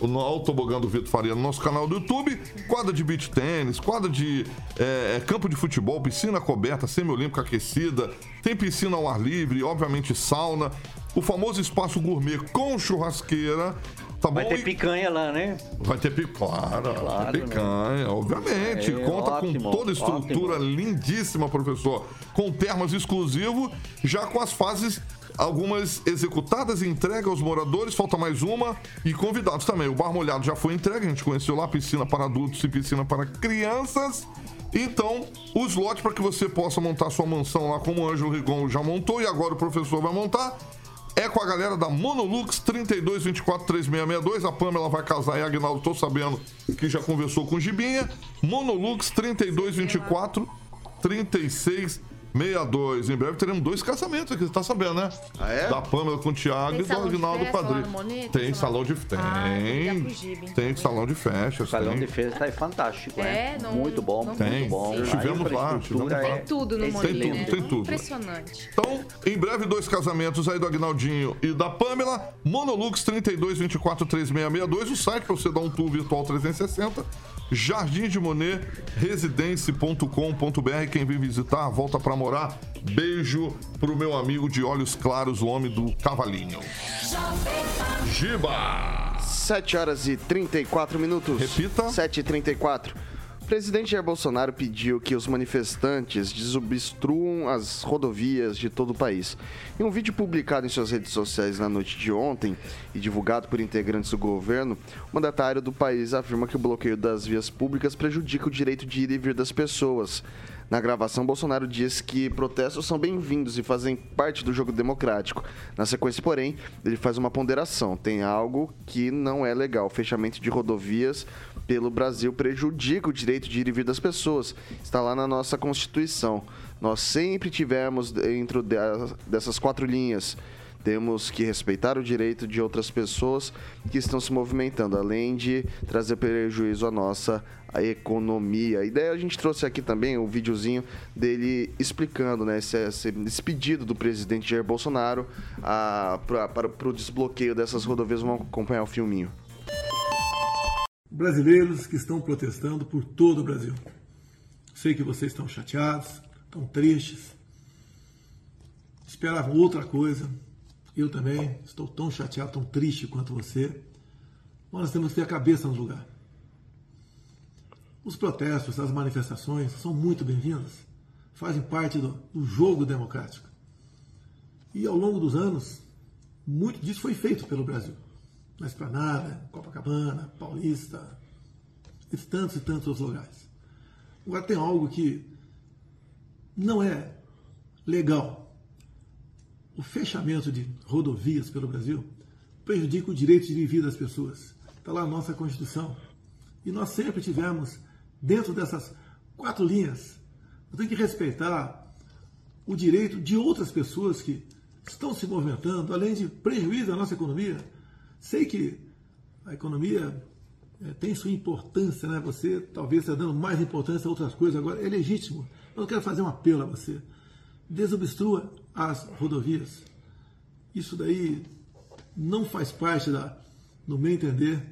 o no- o tobogã do Vitor Faria no nosso canal do YouTube. Quadra de beach tênis, quadra de é, campo de futebol, piscina coberta, semi-olímpica aquecida. Tem piscina ao ar livre, obviamente sauna. O famoso espaço gourmet com churrasqueira. Tá Vai ter E- picanha lá, né? Vai ter picanha, claro, Claro, picanha, obviamente. É, Conta ótimo, com toda a estrutura ótimo. lindíssima, professor. Com termas exclusivo, já com as fases, algumas executadas e entregue aos moradores, falta mais uma. E convidados também. O bar molhado já foi entregue, a gente conheceu lá, piscina para adultos e piscina para crianças. Então, os lotes para que você possa montar sua mansão lá, como o Ângelo Rigon já montou e agora o professor vai montar. É com a galera da Monolux 32243662. A Pamela vai casar e Agnaldo, tô sabendo que já conversou com o Gibinha. Monolux 3224 3662. Em breve teremos dois casamentos aqui, você tá sabendo, né? Ah, é? Da Pamela com o Thiago Tem e do Agnaldo festa Padrinho. Tem salão de Ah, tem ligar tem. salão de festas. O salão tem. de festa é fantástico, né? É, não- muito bom, não Tem. muito bom. Estivemos A lá, estivemos lá. é Tem tudo no excelente. Monet, Tem tudo, né? tem tudo. Impressionante. Então, em breve, dois casamentos aí do Agnaldinho e da Pamela. Monolux 32243662. O site para você dar um tour virtual 360. Jardim de Monet, residência.com.br. Quem vem visitar, volta para morar. Beijo pro meu amigo de olhos claros, o homem do cavalinho. Giba! 7 horas e 34 minutos. Repita. 7 e 34. Presidente Jair Bolsonaro pediu que os manifestantes desobstruam as rodovias de todo o país. Em um vídeo publicado em suas redes sociais na noite de ontem e divulgado por integrantes do governo, o mandatário do país afirma que o bloqueio das vias públicas prejudica o direito de ir e vir das pessoas. Na gravação, Bolsonaro diz que protestos são bem-vindos e fazem parte do jogo democrático. Na sequência, porém, ele faz uma ponderação. Tem algo que não é legal. Fechamento de rodovias pelo Brasil prejudica o direito de ir e vir das pessoas. Está lá na nossa Constituição. Nós sempre tivemos dentro de- dessas quatro linhas. Temos que respeitar o direito de outras pessoas que estão se movimentando, além de trazer prejuízo à nossa economia. E daí a gente trouxe aqui também o videozinho dele explicando né, esse, esse- pedido do presidente Jair Bolsonaro ah, para o desbloqueio dessas rodovias. Vamos acompanhar o filminho. Brasileiros que estão protestando por todo o Brasil. Sei que vocês estão chateados, estão tristes. esperavam outra coisa. Eu também estou tão chateado, tão triste quanto você. Mas nós temos que ter a cabeça no lugar. Os protestos, as manifestações são muito bem-vindas, fazem parte do, do jogo democrático. E ao longo dos anos, muito disso foi feito pelo Brasil. Na Esplanada, Copacabana, Paulista, e tantos e tantos outros lugares. Agora tem algo que não é legal. O fechamento de rodovias pelo Brasil prejudica o direito de vida das pessoas. Está lá a nossa Constituição. E nós sempre tivemos, dentro dessas quatro linhas, temos que respeitar o direito de outras pessoas que estão se movimentando, além de prejuízo à nossa economia. Sei que a economia é, tem sua importância, né? Você talvez está dando mais importância a outras coisas agora. É legítimo. Eu quero fazer um apelo a você. Desobstrua as rodovias. Isso daí não faz parte, da, no meu entender,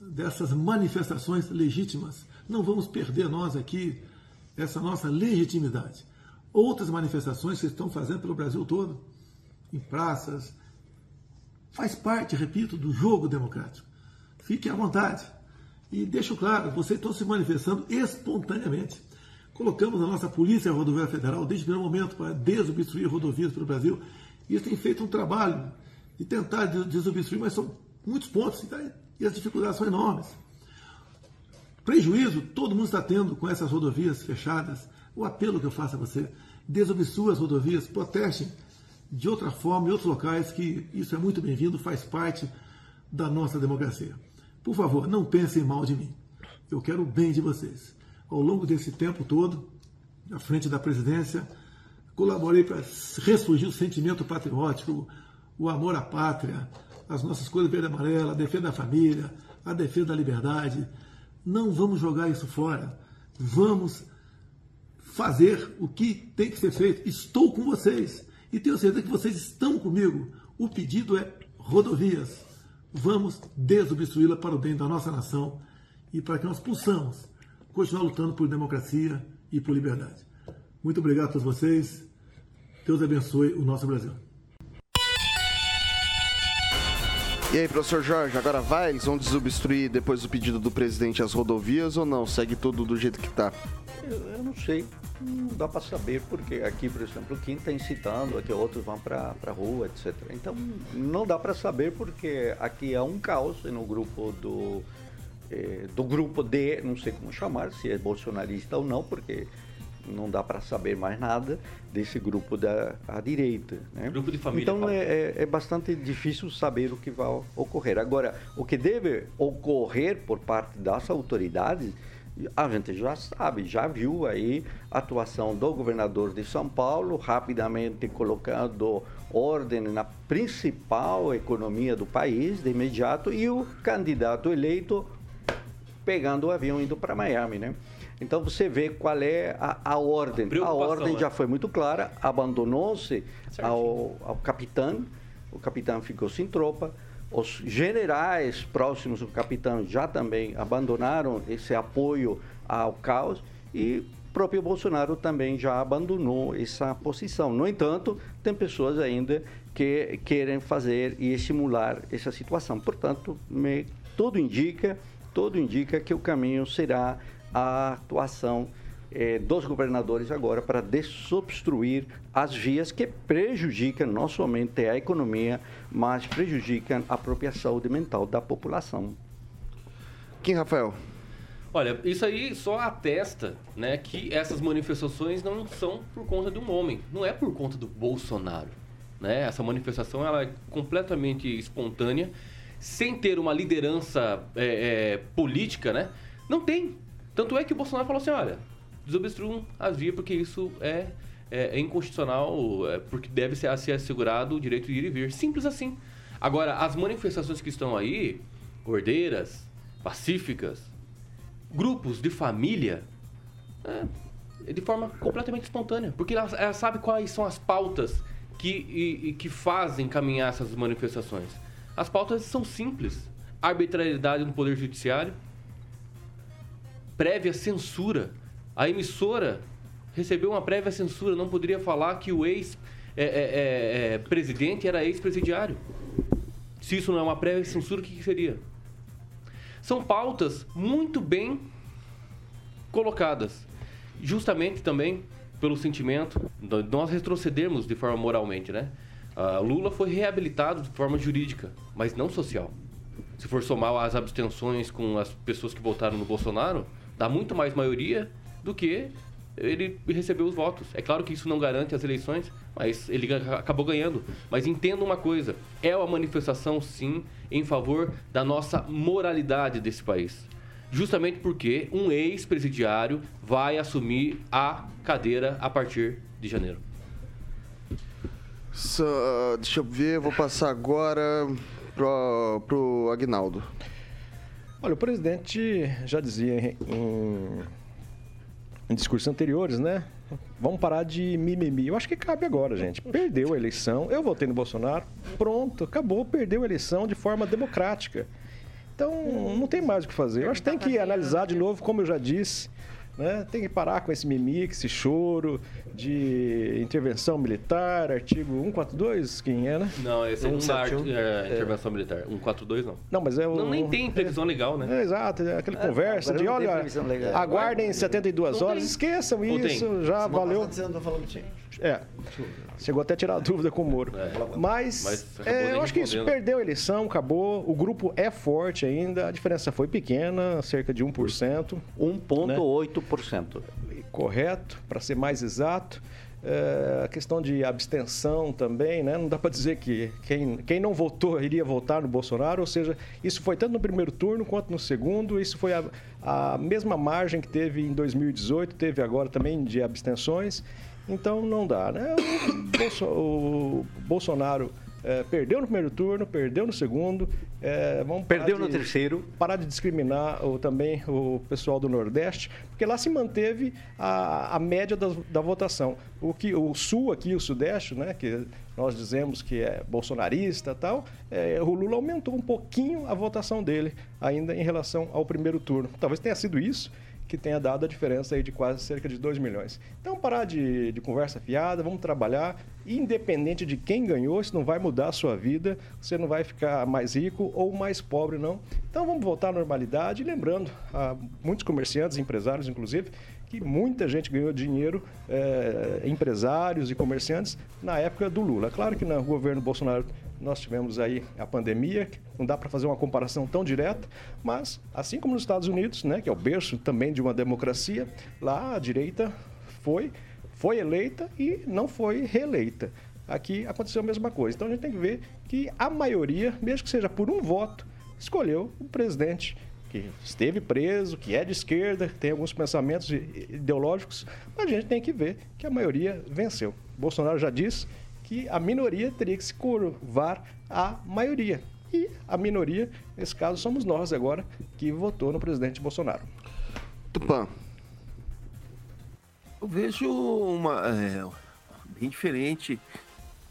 dessas manifestações legítimas. Não vamos perder nós aqui essa nossa legitimidade. Outras manifestações que estão fazendo pelo Brasil todo, em praças, faz parte, repito, do jogo democrático. Fiquem à vontade. E deixo claro, vocês estão se manifestando espontaneamente. Colocamos a nossa Polícia Rodoviária Federal desde o primeiro momento para desobstruir rodovias pelo Brasil. E eles têm feito um trabalho de tentar desobstruir, mas são muitos pontos e as dificuldades são enormes. Prejuízo todo mundo está tendo com essas rodovias fechadas. O apelo que eu faço a você, desobstrua as rodovias, protestem de outra forma em outros locais, que isso é muito bem-vindo, faz parte da nossa democracia. Por favor, não pensem mal de mim. Eu quero o bem de vocês. Ao longo desse tempo todo, à frente da presidência, colaborei para ressurgir o sentimento patriótico, o amor à pátria, as nossas cores verde e amarela, a defesa da família, a defesa da liberdade. Não vamos jogar isso fora. Vamos fazer o que tem que ser feito. Estou com vocês e tenho certeza que vocês estão comigo. O pedido é rodovias vamos desobstruí-la para o bem da nossa nação e para que nós possamos continuar lutando por democracia e por liberdade. Muito obrigado a todos vocês. Deus abençoe o nosso Brasil. E aí, professor Jorge, agora vai? Eles vão desobstruir depois do pedido do presidente as rodovias ou não? Segue tudo do jeito que está? Eu, eu, não sei, não dá para saber, porque aqui, por exemplo, quem está incitando, aqui outros vão para a rua, etc. Então, não dá para saber, porque aqui é um caos no grupo do, eh, do grupo D, não sei como chamar, se é bolsonarista ou não, porque não dá para saber mais nada desse grupo da à direita. Né? Grupo de família. Então é, é, é, bastante difícil saber o que vai ocorrer. Agora, o que deve ocorrer por parte das autoridades a gente já sabe, já viu aí a atuação do governador de São Paulo, rapidamente colocando ordem na principal economia do país de imediato e o candidato eleito pegando o avião indo para Miami, né? Então você vê qual é a, a ordem. A ordem né? já foi muito clara, abandonou-se ao, ao capitão, o capitão ficou sem tropa, os generais próximos do capitão já também abandonaram esse apoio ao caos e o próprio Bolsonaro também já abandonou essa posição. No entanto, tem pessoas ainda que querem fazer e estimular essa situação. Portanto, me, tudo indica, tudo indica que o caminho será a atuação eh, dos governadores agora para desobstruir as vias que prejudicam não somente a economia, mas prejudicam a própria saúde mental da população. Quem, Rafael? Olha, isso aí só atesta né, que essas manifestações não são por conta de um homem, não é por conta do Bolsonaro. Né? Essa manifestação ela é completamente espontânea, sem ter uma liderança é, é, política, né? Não tem. Tanto é que o Bolsonaro falou assim, olha, desobstruam as vias porque isso é, é, é inconstitucional, é, porque deve ser, ser assegurado o direito de ir e vir. Simples assim. Agora, as manifestações que estão aí, ordeiras, pacíficas, grupos de família, é, é de forma completamente espontânea, porque ela, ela sabe quais são as pautas que, e, e que fazem caminhar essas manifestações. As pautas são simples: arbitrariedade no Poder Judiciário, prévia censura a emissora recebeu uma prévia censura, não poderia falar que o ex é, é, é, presidente era ex-presidiário. Se isso não é uma prévia censura, o que, que seria? São pautas muito bem colocadas. Justamente também pelo sentimento de nós retrocedermos de forma moralmente, né? Uh, Lula foi reabilitado de forma jurídica, mas não social. Se for somar as abstenções com as pessoas que votaram no Bolsonaro, dá muito mais maioria do que ele recebeu os votos. É claro que isso não garante as eleições, mas ele acabou ganhando. Mas entenda uma coisa: é uma manifestação, sim, em favor da nossa moralidade desse país. Justamente porque um ex-presidiário vai assumir a cadeira a partir de janeiro. So, deixa eu ver, vou passar agora pro, pro Agnaldo. Olha, o presidente já dizia em, em discursos anteriores, né? Vamos parar de mimimi. Eu acho que cabe agora, gente. Perdeu a eleição, eu votei no Bolsonaro, pronto, acabou, perdeu a eleição de forma democrática. Então, não tem mais o que fazer. Eu acho que tem que analisar de novo, como eu já disse, né? Tem que parar com esse mimimi, esse choro de intervenção militar, artigo 142, quem é, né? Não, esse é um da é, intervenção é. militar. 142 não. Não, mas é o. Não, nem tem previsão legal, né? É, exato, é aquela conversa de olha, aguardem 72 não horas, tem. esqueçam isso, tem. já Semana valeu. É. Chegou até a tirar a dúvida com o Moro. É. Mas, Mas é, eu acho que isso perdeu a eleição, acabou. O grupo é forte ainda. A diferença foi pequena, cerca de 1%. 1,8%. Né? Correto, para ser mais exato. É, a questão de abstenção também, né? Não dá para dizer que quem, quem não votou iria votar no Bolsonaro, ou seja, isso foi tanto no primeiro turno quanto no segundo, isso foi a, a mesma margem que teve em 2018, teve agora também de abstenções. Então não dá, né? O, Bolso, o Bolsonaro é, perdeu no primeiro turno, perdeu no segundo. É, vamos perdeu no terceiro. Parar de discriminar o, também o pessoal do Nordeste, porque lá se manteve a, a média da, da votação. O, que, o Sul aqui, o Sudeste, né, que nós dizemos que é bolsonarista tal, é, o Lula aumentou um pouquinho a votação dele ainda em relação ao primeiro turno. Talvez tenha sido isso que tenha dado a diferença aí de quase cerca de 2 milhões. Então, parar de, de conversa fiada, vamos trabalhar, independente de quem ganhou, isso não vai mudar a sua vida, você não vai ficar mais rico ou mais pobre, não. Então, vamos voltar à normalidade, lembrando muitos comerciantes, empresários, inclusive, que muita gente ganhou dinheiro, é, empresários e comerciantes, na época do Lula. Claro que no governo Bolsonaro nós tivemos aí a pandemia, não dá para fazer uma comparação tão direta, mas assim como nos Estados Unidos, né, que é o berço também de uma democracia, lá a direita foi foi eleita e não foi reeleita. Aqui aconteceu a mesma coisa. Então a gente tem que ver que a maioria, mesmo que seja por um voto, escolheu o presidente que esteve preso, que é de esquerda, tem alguns pensamentos ideológicos, mas a gente tem que ver que a maioria venceu. Bolsonaro já disse que a minoria teria que se curvar à maioria. E a minoria, nesse caso, somos nós agora que votou no presidente Bolsonaro. Tupã. Eu vejo uma é, bem diferente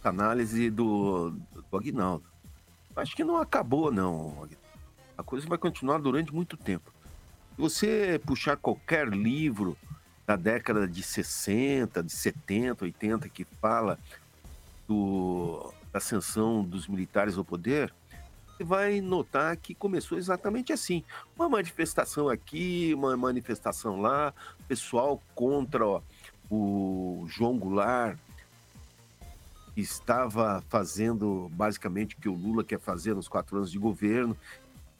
a análise do, do Aguinaldo. Acho que não acabou, não. A coisa vai continuar durante muito tempo. Se você puxar qualquer livro da década de 60, de 70, 80, que fala do, da ascensão dos militares ao poder, você vai notar que começou exatamente assim. Uma manifestação aqui, uma manifestação lá, pessoal contra ó, o João Goulart, que estava fazendo basicamente o que o Lula quer fazer nos quatro anos de governo,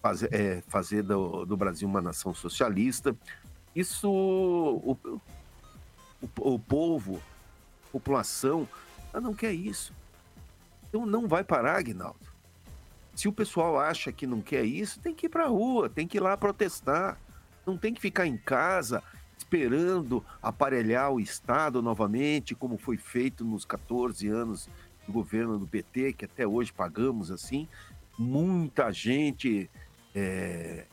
fazer, é, fazer do, do, Brasil uma nação socialista. Isso, o, o, o povo, a população, ela ah, não quer isso. Então não vai parar, Aguinaldo. Se o pessoal acha que não quer isso, tem que ir para a rua, tem que ir lá protestar. Não tem que ficar em casa esperando aparelhar o Estado novamente, como foi feito nos 14 anos do governo do PT, que até hoje pagamos assim. Muita gente é,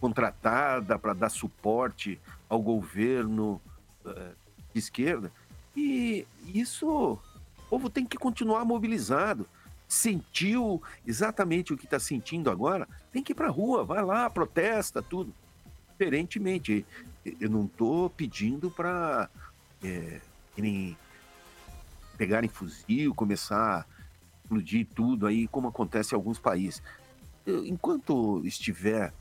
contratada para dar suporte ao governo é, de esquerda. E isso o povo tem que continuar mobilizado. Sentiu exatamente o que está sentindo agora, tem que ir para a rua, vai lá, protesta, tudo. Diferentemente, eu não estou pedindo para. É, pegarem fuzil, começar a explodir tudo aí, como acontece em alguns países. Eu- Enquanto estiver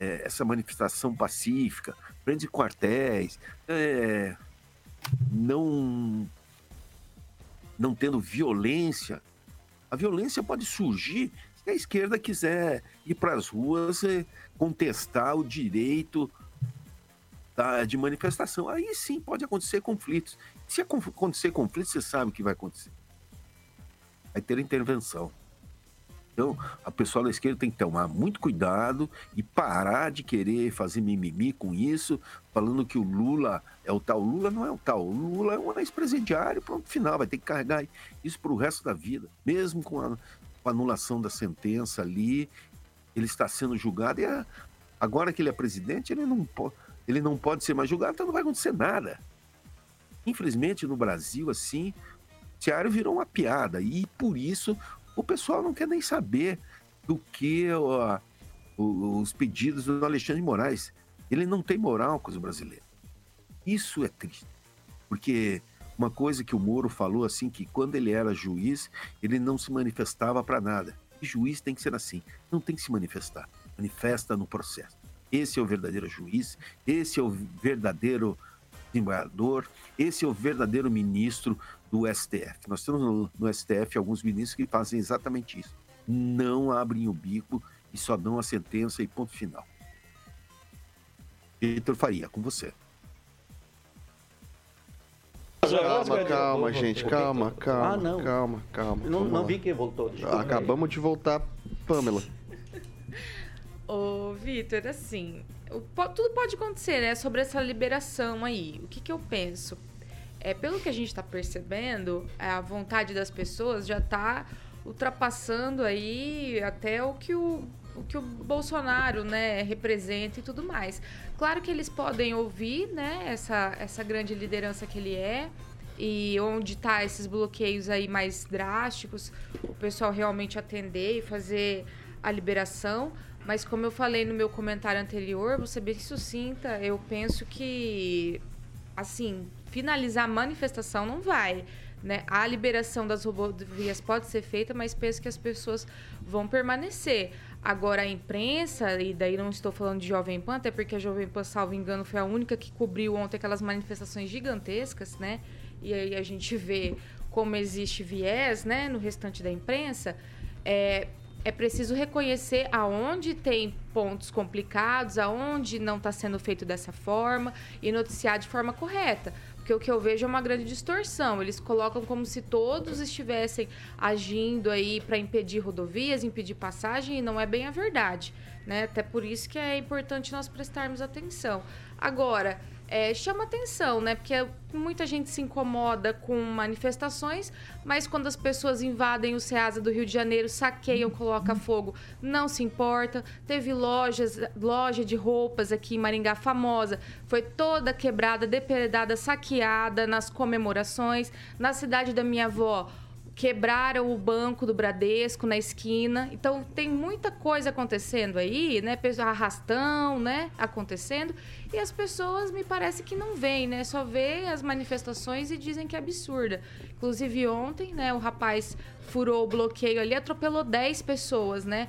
é, essa manifestação pacífica, prende quartéis, é, não, não tendo violência, a violência pode surgir se a esquerda quiser ir para as ruas e contestar o direito da- de manifestação. Aí sim pode acontecer conflitos. Se acon- acontecer conflitos, você sabe o que vai acontecer. Vai ter intervenção. Então, a pessoa da esquerda tem que tomar muito cuidado e parar de querer fazer mimimi com isso, falando que o Lula é o tal. O Lula não é o tal. O Lula é um ex-presidiário, pronto, final. Vai ter que carregar isso para o resto da vida. Mesmo com a, com a anulação da sentença ali, ele está sendo julgado e a- agora que ele é presidente, ele não, pode, ele não pode ser mais julgado, então não vai acontecer nada. Infelizmente, no Brasil, assim, o diário virou uma piada e por isso o pessoal não quer nem saber do que ó, os pedidos do Alexandre de Moraes. Ele não tem moral com os brasileiros. Isso é triste, porque uma coisa que o Moro falou assim que quando ele era juiz ele não se manifestava para nada. E juiz tem que ser assim, não tem que se manifestar, manifesta no processo. Esse é o verdadeiro juiz, esse é o verdadeiro desembargador, esse é o verdadeiro ministro do STF. Nós temos no, no STF alguns ministros que fazem exatamente isso. Não abrem o bico e só dão a sentença e ponto final. Vitor Faria, com você. Calma, calma, gente, calma, calma, Ah, não. calma, calma. Não, não vi quem voltou. desculpa. Acabamos de voltar, Pamela. Ô, Vitor, assim, tudo pode acontecer, né? Sobre essa liberação aí. O que, que eu penso? É, pelo que a gente está percebendo, a vontade das pessoas já está ultrapassando aí até o que o, o que o Bolsonaro, né, representa e tudo mais. Claro que eles podem ouvir, né, essa, essa grande liderança que ele é e onde tá esses bloqueios aí mais drásticos, o pessoal realmente atender e fazer a liberação. Mas como eu falei no meu comentário anterior, ser bem sucinta, eu penso que assim, finalizar a manifestação não vai. Né? A liberação das rodovias pode ser feita, mas penso que as pessoas vão permanecer. Agora, a imprensa, e daí não estou falando de Jovem Pan, até porque a Jovem Pan, salvo engano, foi a única que cobriu ontem aquelas manifestações gigantescas, né? E aí a gente vê como existe viés né, no restante da imprensa. É, é preciso reconhecer aonde tem pontos complicados, aonde não está sendo feito dessa forma e noticiar de forma correta. Porque o que eu vejo é uma grande distorção. Eles colocam como se todos estivessem agindo aí para impedir rodovias, impedir passagem, e não é bem a verdade. Né? Até por isso que é importante nós prestarmos atenção. Agora, é, chama atenção, né? Porque muita gente se incomoda com manifestações, mas quando as pessoas invadem o Ceasa do Rio de Janeiro, saqueiam, colocam fogo, não se importa. Teve lojas, loja de roupas aqui em Maringá famosa, foi toda quebrada, depredada, saqueada nas comemorações. Na cidade da minha avó, quebraram o banco do Bradesco na esquina. Então tem muita coisa acontecendo aí, né? Arrastão, né? Acontecendo. E as pessoas me parece que não veem, né? Só vê as manifestações e dizem que é absurda. Inclusive ontem, né, o rapaz furou o bloqueio ali, atropelou 10 pessoas, né?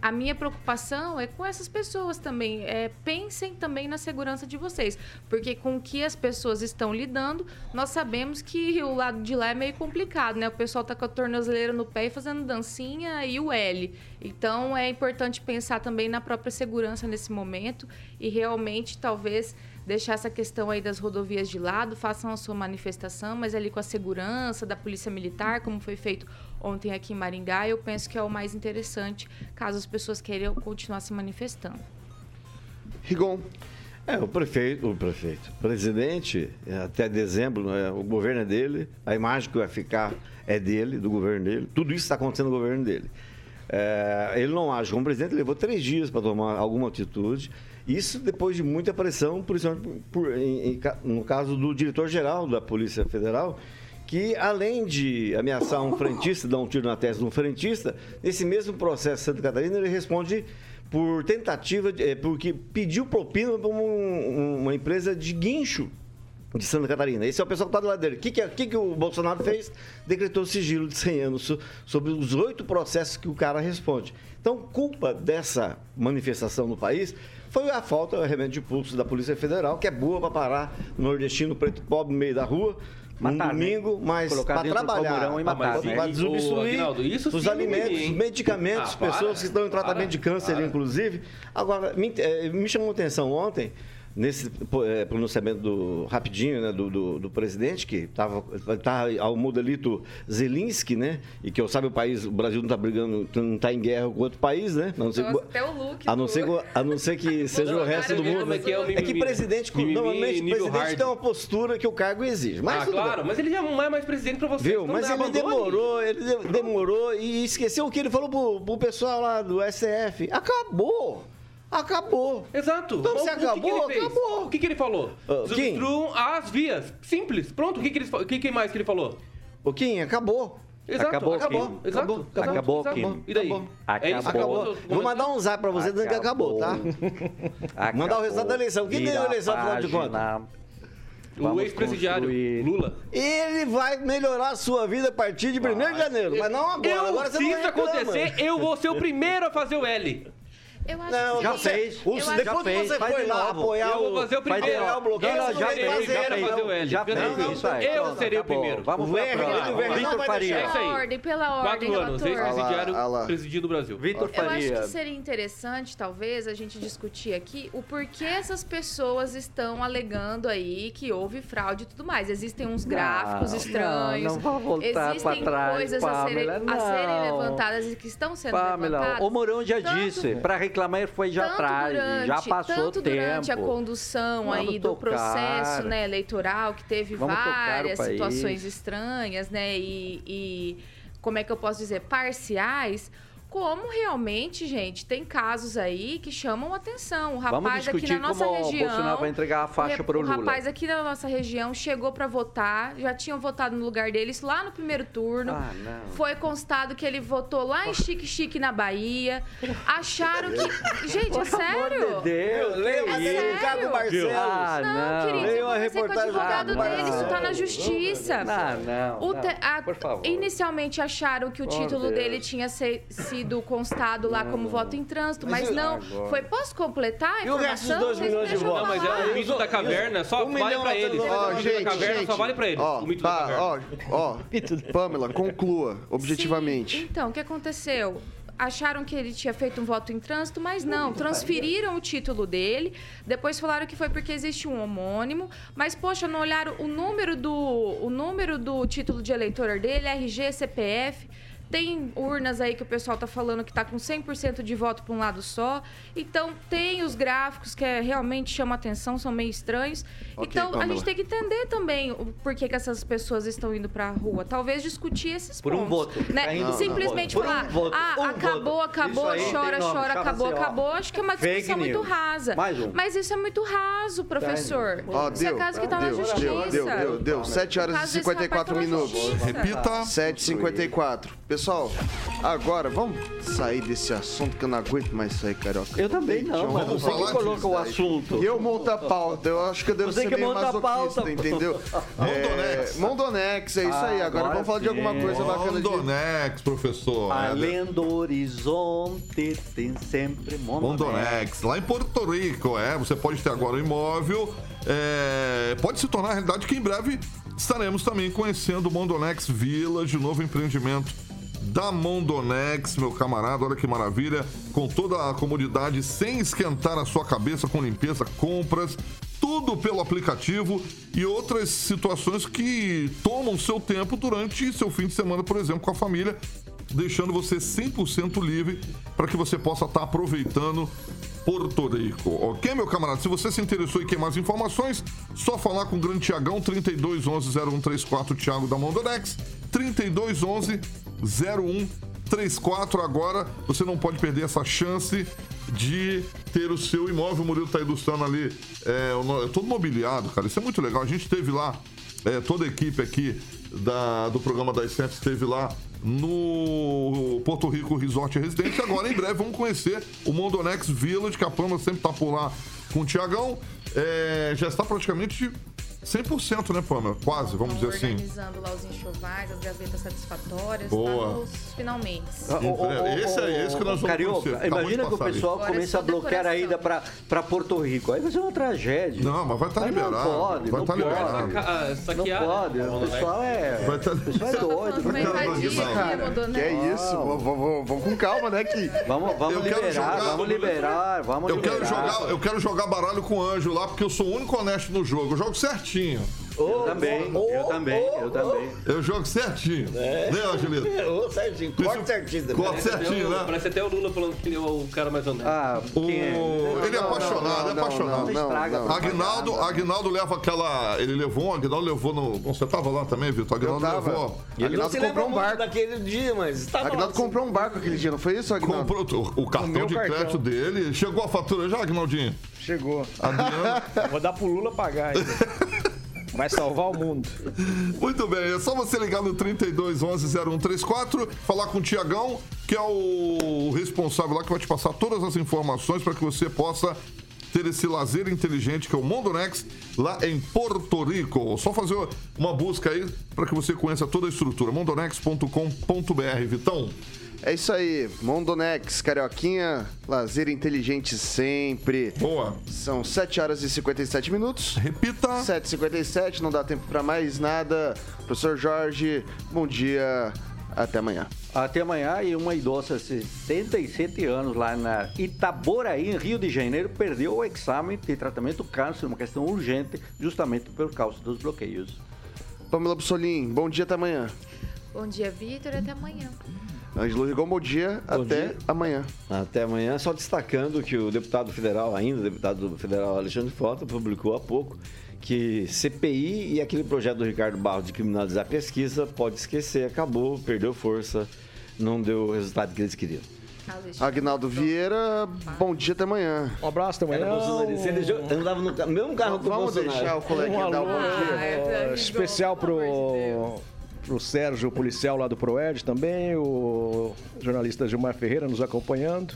A minha preocupação é com essas pessoas também. É, pensem também na segurança de vocês. Porque com o que as pessoas estão lidando, nós sabemos que o lado de lá é meio complicado, né? O pessoal tá com a tornozeleira no pé e fazendo dancinha e o L. Então é importante pensar também na própria segurança nesse momento e realmente talvez deixar essa questão aí das rodovias de lado, façam a sua manifestação, mas ali com a segurança da Polícia Militar, como foi feito ontem aqui em Maringá, eu penso que é o mais interessante, caso as pessoas queiram continuar se manifestando. Rigon. É, o prefeito, o prefeito, o presidente, até dezembro, né, o governo é dele, a imagem que vai ficar é dele, do governo dele, tudo isso está acontecendo no governo dele. É, ele não age como presidente, levou três dias para tomar alguma atitude, isso depois de muita pressão, por, exemplo, por- em- em no caso do diretor-geral da Polícia Federal, que além de ameaçar um frentista, dar um tiro na testa de um frentista, nesse mesmo processo Santa Catarina, ele responde por tentativa, de, é, porque pediu propina para um- uma empresa de guincho. De Santa Catarina. Esse é o pessoal que está do lado dele. O que, que, é- que, que o Bolsonaro fez? Decretou sigilo de 100 anos so- sobre os oito processos que o cara responde. Então, culpa dessa manifestação no país foi a falta realmente de pulso da Polícia Federal, que é boa para parar nordestino preto pobre no meio da rua. Matar, um né? domingo, mas para trabalhar, e matar, para né? desobstruir os é alimentos, os medicamentos, Ah, para, pessoas que estão em tratamento para, de câncer, para. inclusive. Agora, me, eh, me chamou a atenção ontem, nesse eh, pronunciamento do rapidinho, né, do, do, do presidente, que estava tá ao modelito Zelinski, né? E que eu sabe, o país, o Brasil não está brigando, não está em guerra com outro país, né? A não ser, Nossa, que- o look a não ser, a não ser que seja o resto do mundo. é que é o É que mimimi? presidente, Mimimi normalmente o presidente hard. tem uma postura que o cargo exige. Mas ah, tudo bem. claro, mas ele já não é mais presidente pra você. Viu? então Mas ele demorou, ele de- demorou e esqueceu o que ele falou pro, pro pessoal lá do STF. Acabou! Acabou! Exato. Então, se o que que acabou, ele acabou. O que, que ele falou? Ah, quem? Destruam as vias. Simples. Pronto. O que, que, eles, o que, que mais que ele falou? O Kim, acabou. Exato, Acabou, acabou. Kim. Acabou, exato, acabou, exato. Kim. E daí? Acabou. É isso? Acabou. Acabou. Vou mandar um zap pra você dizendo que acabou, tá? Mandar o resultado da eleição. Quem ganhou a eleição, afinal de contas? O ex-presidiário. Lula. Ele vai melhorar a sua vida a partir de 1 de janeiro. Mas não agora. Eu, agora você se isso acontecer, eu vou ser o primeiro a fazer o L. Eu acho Não, que Já você- fez. o- Eu depois Já fez, você faz foi lá novo. apoiar Eu vou o- fazer o Vai primeiro. o bloqueio, Eu você já fez, já fez. fazer o L. Já fez Não, isso aí. Eu Pronto, serei o acabou. primeiro. Vamos O pra R, próxima. ele do Verão Vitor Faria. Pela aí. ordem, pela ordem, Quatro anos, ex-presidiário, presidindo o Brasil. Vitor Eu acho Faria. que seria interessante, talvez, a gente discutir aqui o porquê essas pessoas estão alegando aí que houve fraude e tudo mais. Existem uns gráficos Não, estranhos. não, não vá voltar Existem pra trás, coisas a serem, a serem levantadas e que estão sendo Pamela, levantadas. o Mourão já disse, para reclamar foi já tanto atrás, durante, já passou tanto tempo. durante a condução Vamos aí do tocar. processo né, eleitoral, que teve Vamos várias situações estranhas, né? E, e como é que eu posso dizer, parciais. Como realmente, gente, tem casos aí que chamam atenção. O Vamos rapaz aqui discutir na nossa como o região. Bolsonaro vai entregar a faixa o pro O Lula. rapaz aqui na nossa região chegou para votar, já tinham votado no lugar deles lá no primeiro turno. Ah, não. Foi constado que ele votou lá em Chique Chique, na Bahia. Acharam que. Gente, é sério? Deus, que a matéria do isso? Caco Barcelos. Ah, Não, não. querido, eu uma conversei com o reportagem- advogado Ah, dele, isso tá na não. justiça. Não, não, O não. te- a- Por favor. Inicialmente acharam que o título Deus. dele tinha se- sido constado lá como voto em trânsito, mas, Mas não. agora? Foi, posso completar a E o resto dos informação? dois Vocês milhões de eu Não, mas é o mito da caverna, só Um vale pra eles. O mito gente, da caverna gente. só vale pra eles. O mito da caverna. ó, ó. Pamela, conclua, objetivamente. Sim, Então, o que aconteceu? Acharam que ele tinha feito um voto em trânsito, mas não. Transferiram o título dele. Depois falaram que foi porque existe um homônimo. Mas, poxa, não olharam o número do, o número do título de eleitor dele, RG, CPF. Tem urnas aí que o pessoal tá falando que tá com 100% de voto para um lado só. Então, tem os gráficos que é, realmente chamam atenção, são meio estranhos. Ok, então, a Pamela. gente tem que entender também o porquê que essas pessoas estão indo pra rua. Talvez discutir esses Por um pontos. voto. Né? Tá um Simplesmente voto. Por um falar, voto. ah, Um acabou, voto. acabou, chora, chora, acabou, ó, acabou. Acho que é uma discussão muito rasa. Mais um. Mas isso é muito raso, professor. Ó, isso deu, é caso que tá na deu, justiça. deu, deu, deu, deu. 7 horas e Caso desse 54 rapaz tá na minutos. Repita. 7h54. Pessoal, agora vamos sair desse assunto que eu não aguento mais sair, carioca. Eu também não, mas você que coloca o assunto. E eu monto a pauta. Eu acho que eu devo Você ser que meio monta a pauta. entendeu? É, Mondonex, é isso aí. Ah, Agora agora vamos falar de alguma coisa bacana de... Mondonex, professor. Além do horizonte, tem sempre Mondonex. Mondonex, lá em Porto Rico, é. Você pode ter agora um imóvel. é, pode se tornar realidade que em breve estaremos também conhecendo o Mondonex Village, o novo empreendimento da Mondonex, meu camarada. Olha que maravilha. Com toda a comodidade, sem esquentar a sua cabeça com limpeza, compras. Tudo pelo aplicativo e outras situações que tomam seu tempo durante seu fim de semana, por exemplo, com a família deixando você 100% livre para que você possa estar aproveitando Porto Rico. Ok, meu camarada? Se você se interessou em quer mais informações, só falar com o grande Tiagão, 3211-0134, Thiago da Mondonex, 3211-0134. Agora, você não pode perder essa chance de ter o seu imóvel. O Murilo tá ilustrando ali, é, é todo mobiliado, cara. Isso é muito legal. A gente teve lá, é, toda a equipe aqui da- do programa da STEP esteve lá no Porto Rico Resort Residente. Agora, em breve, vamos conhecer o Mondonex Village, que a Pama sempre tá por lá com o Tiagão. É, já está praticamente 100%, né, Pamela? Quase, vamos dizer assim. Organizando lá os enxovais, as gavetas satisfatórias. Boa. Tá nos finalmente. Esse é esse que nós vamos Carioca. Acabou imagina que o pessoal começa a bloquear a ida pra, pra Porto Rico. Aí vai ser uma tragédia. Não, mas vai estar Aí liberado. Não pode, vai não estar pode. liberado. Não pode. né? O pessoal é. Vai tá- O pessoal é doido. Vai invadir aqui, mudou, Que né? é isso? Vamos, com calma, né, que Vamos, vamos liberar, jogar- vamos liberar, vamos Eu liberar. quero, jogar, eu quero jogar baralho com o Anjo lá, porque eu sou o único honesto no jogo. Eu jogo certinho. Eu também, eu também, eu também. Eu jogo certinho. Né, Angelito? Ô, certinho, corte certinho. também. Corte certinho, né? Parece até o Lula falando que ele é o cara mais honesto. Ah, O... quem é? Ele é apaixonado, é apaixonado. não, Estraga, não. não. Aguinaldo, Aguinaldo leva aquela. Ele levou, o Aguinaldo levou no. Você tava lá também, Vitor? Tava. levou. Ele se comprou um barco. daquele dia, mas estava Agnaldo lá, comprou um barco aquele dia, não foi isso, Agnaldo? Comprou o, o cartão meu de cartão. crédito dele. Chegou a fatura já, Aguinaldinho? Chegou. Adriano. Vou dar pro Lula pagar ainda. Vai salvar o mundo. Muito bem, é só você ligar no 3211-0134, falar com o Tiagão, que é o responsável lá que vai te passar todas as informações para que você possa ter esse lazer inteligente que é o Mundo Next lá em Porto Rico. Só fazer uma busca aí para que você conheça toda a estrutura. mondonex.com.br, Vitão. É isso aí, Mondonex, Carioquinha, lazer inteligente sempre. Boa. São 7 horas e 57 minutos. Repita. 7h57, não dá tempo pra mais nada. Professor Jorge, bom dia, até amanhã. Até amanhã e uma idosa, 77 anos, lá na Itaboraí, em Rio de Janeiro, perdeu o exame de tratamento do câncer, uma questão urgente, justamente por causa dos bloqueios. Pamela Bussolim, bom dia, até amanhã. Bom dia, Vitor, e até amanhã. Ângelo Rigon, bom dia, Bom até dia. amanhã. Até amanhã, só destacando que o deputado federal, ainda deputado federal Alexandre Frota, publicou há pouco que CPI e aquele projeto do Ricardo Barros de criminalizar a pesquisa, pode esquecer, acabou, perdeu força, não deu o resultado que eles queriam. Agnaldo Vieira, bom dia, até amanhã. Um abraço, até amanhã. Ele jo- andava no mesmo carro que o Vamos deixar o coleguinha Um dar o bom alô dia. é, especial pelo amor de pro, Pro Sérgio, o policial lá do Proed também, o jornalista Gilmar Ferreira nos acompanhando.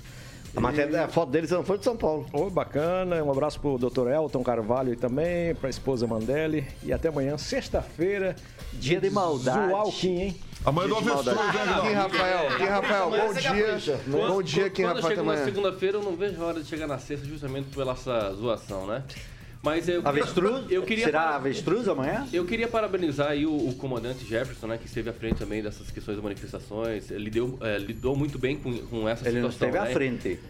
A, matéria, a foto deles não foi de São Paulo. Ô, bacana. Um abraço pro Dr. Elton Carvalho aí também, pra esposa Mandelli. E até amanhã, sexta-feira. Dia de maldade. Zoar o Kim, hein? Amanhã do avestruz, né, Kim? Rafael, Kim Rafael, bom dia. Bom dia, Kim Quando Rafael, até chega na segunda-feira, eu não vejo a hora de chegar na sexta justamente pela essa zoação, né? Mas eu, Avestruz? eu queria Será avestruz amanhã? Eu queria parabenizar aí o, o comandante Jefferson, né, que esteve à frente também dessas questões das manifestações. Ele deu, é, lidou muito bem com, com essa Ele não situação. esteve à né? frente.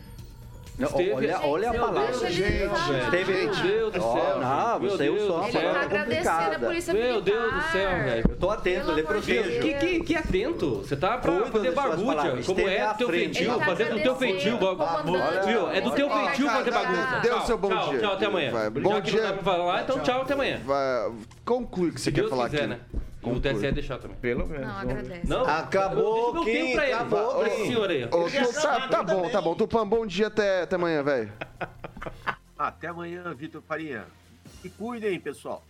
Esteve- olha, olha a palavra. Gente. Esteve, Meu Deus do céu. Não, Meu você Deus usou do uma Ele céu. tá palavra agradecendo a complicada. polícia Meu militar. Deus do céu, velho. Eu tô atento, Pelo de protejo. Que, que, que atento. Você tá pra Cuida fazer palavras. Como é à do teu feitio. Ele tá Fazer do teu feitio. Viu? É do teu feitio fazer bagunça. Tchau, seu bom tchau, dia. Tchau, até amanhã. Bom que dia. então tchau, até amanhã. Conclui o que você quer falar quiser, aqui. E o TSE deixar também. Pelo menos. Não, agradece. Não? Acabou, eu, eu, tenho pra ele. acabou, Pra esse senhor aí. Ô, Tu- tá, tá bom, tá bom. Tupã, bom dia até, até amanhã, velho. Até amanhã, Vitor Faria. E cuidem, pessoal.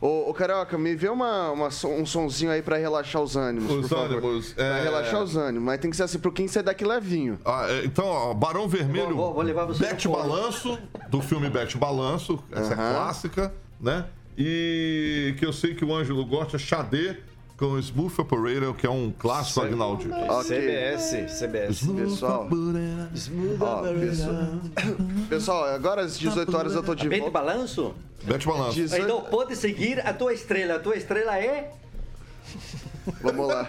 Ô, ô, Carioca, me vê uma, uma som- um sonzinho aí pra relaxar os ânimos, Os por favor. ânimos, Pra é- relaxar os ânimos, mas tem que ser assim pro quem sair daqui levinho. Ah, é, então, ó, Barão Vermelho, Vou- vou- vou levar você Bete. Balanço, do filme Bete Balanço, essa é clássica, né? E que eu sei que o Ângelo gosta, Xadê, com Smooth Operator, que é um clássico, Agnaldo. Ok. CBS, CBS. Pessoal, ó, pessoal, pessoal, agora às 18 horas eu tô de volta. balanço? Bete Balanço. 18 Então pode seguir a tua estrela. A tua estrela é... Vamos lá.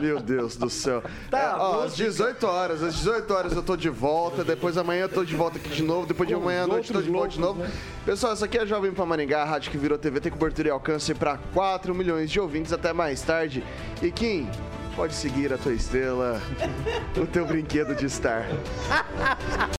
Meu Deus do céu. Tá, É, ó, às música. 18 horas, às 18 horas eu tô de volta, depois amanhã eu tô de volta aqui de novo, depois de amanhã à noite eu tô de volta de novo. Pessoal, essa aqui é a Jovem Pan Maringá, a rádio que virou TV, tem cobertura e alcance para 4 milhões de ouvintes até mais tarde. E Kim, pode seguir a tua estrela, o teu brinquedo de estar.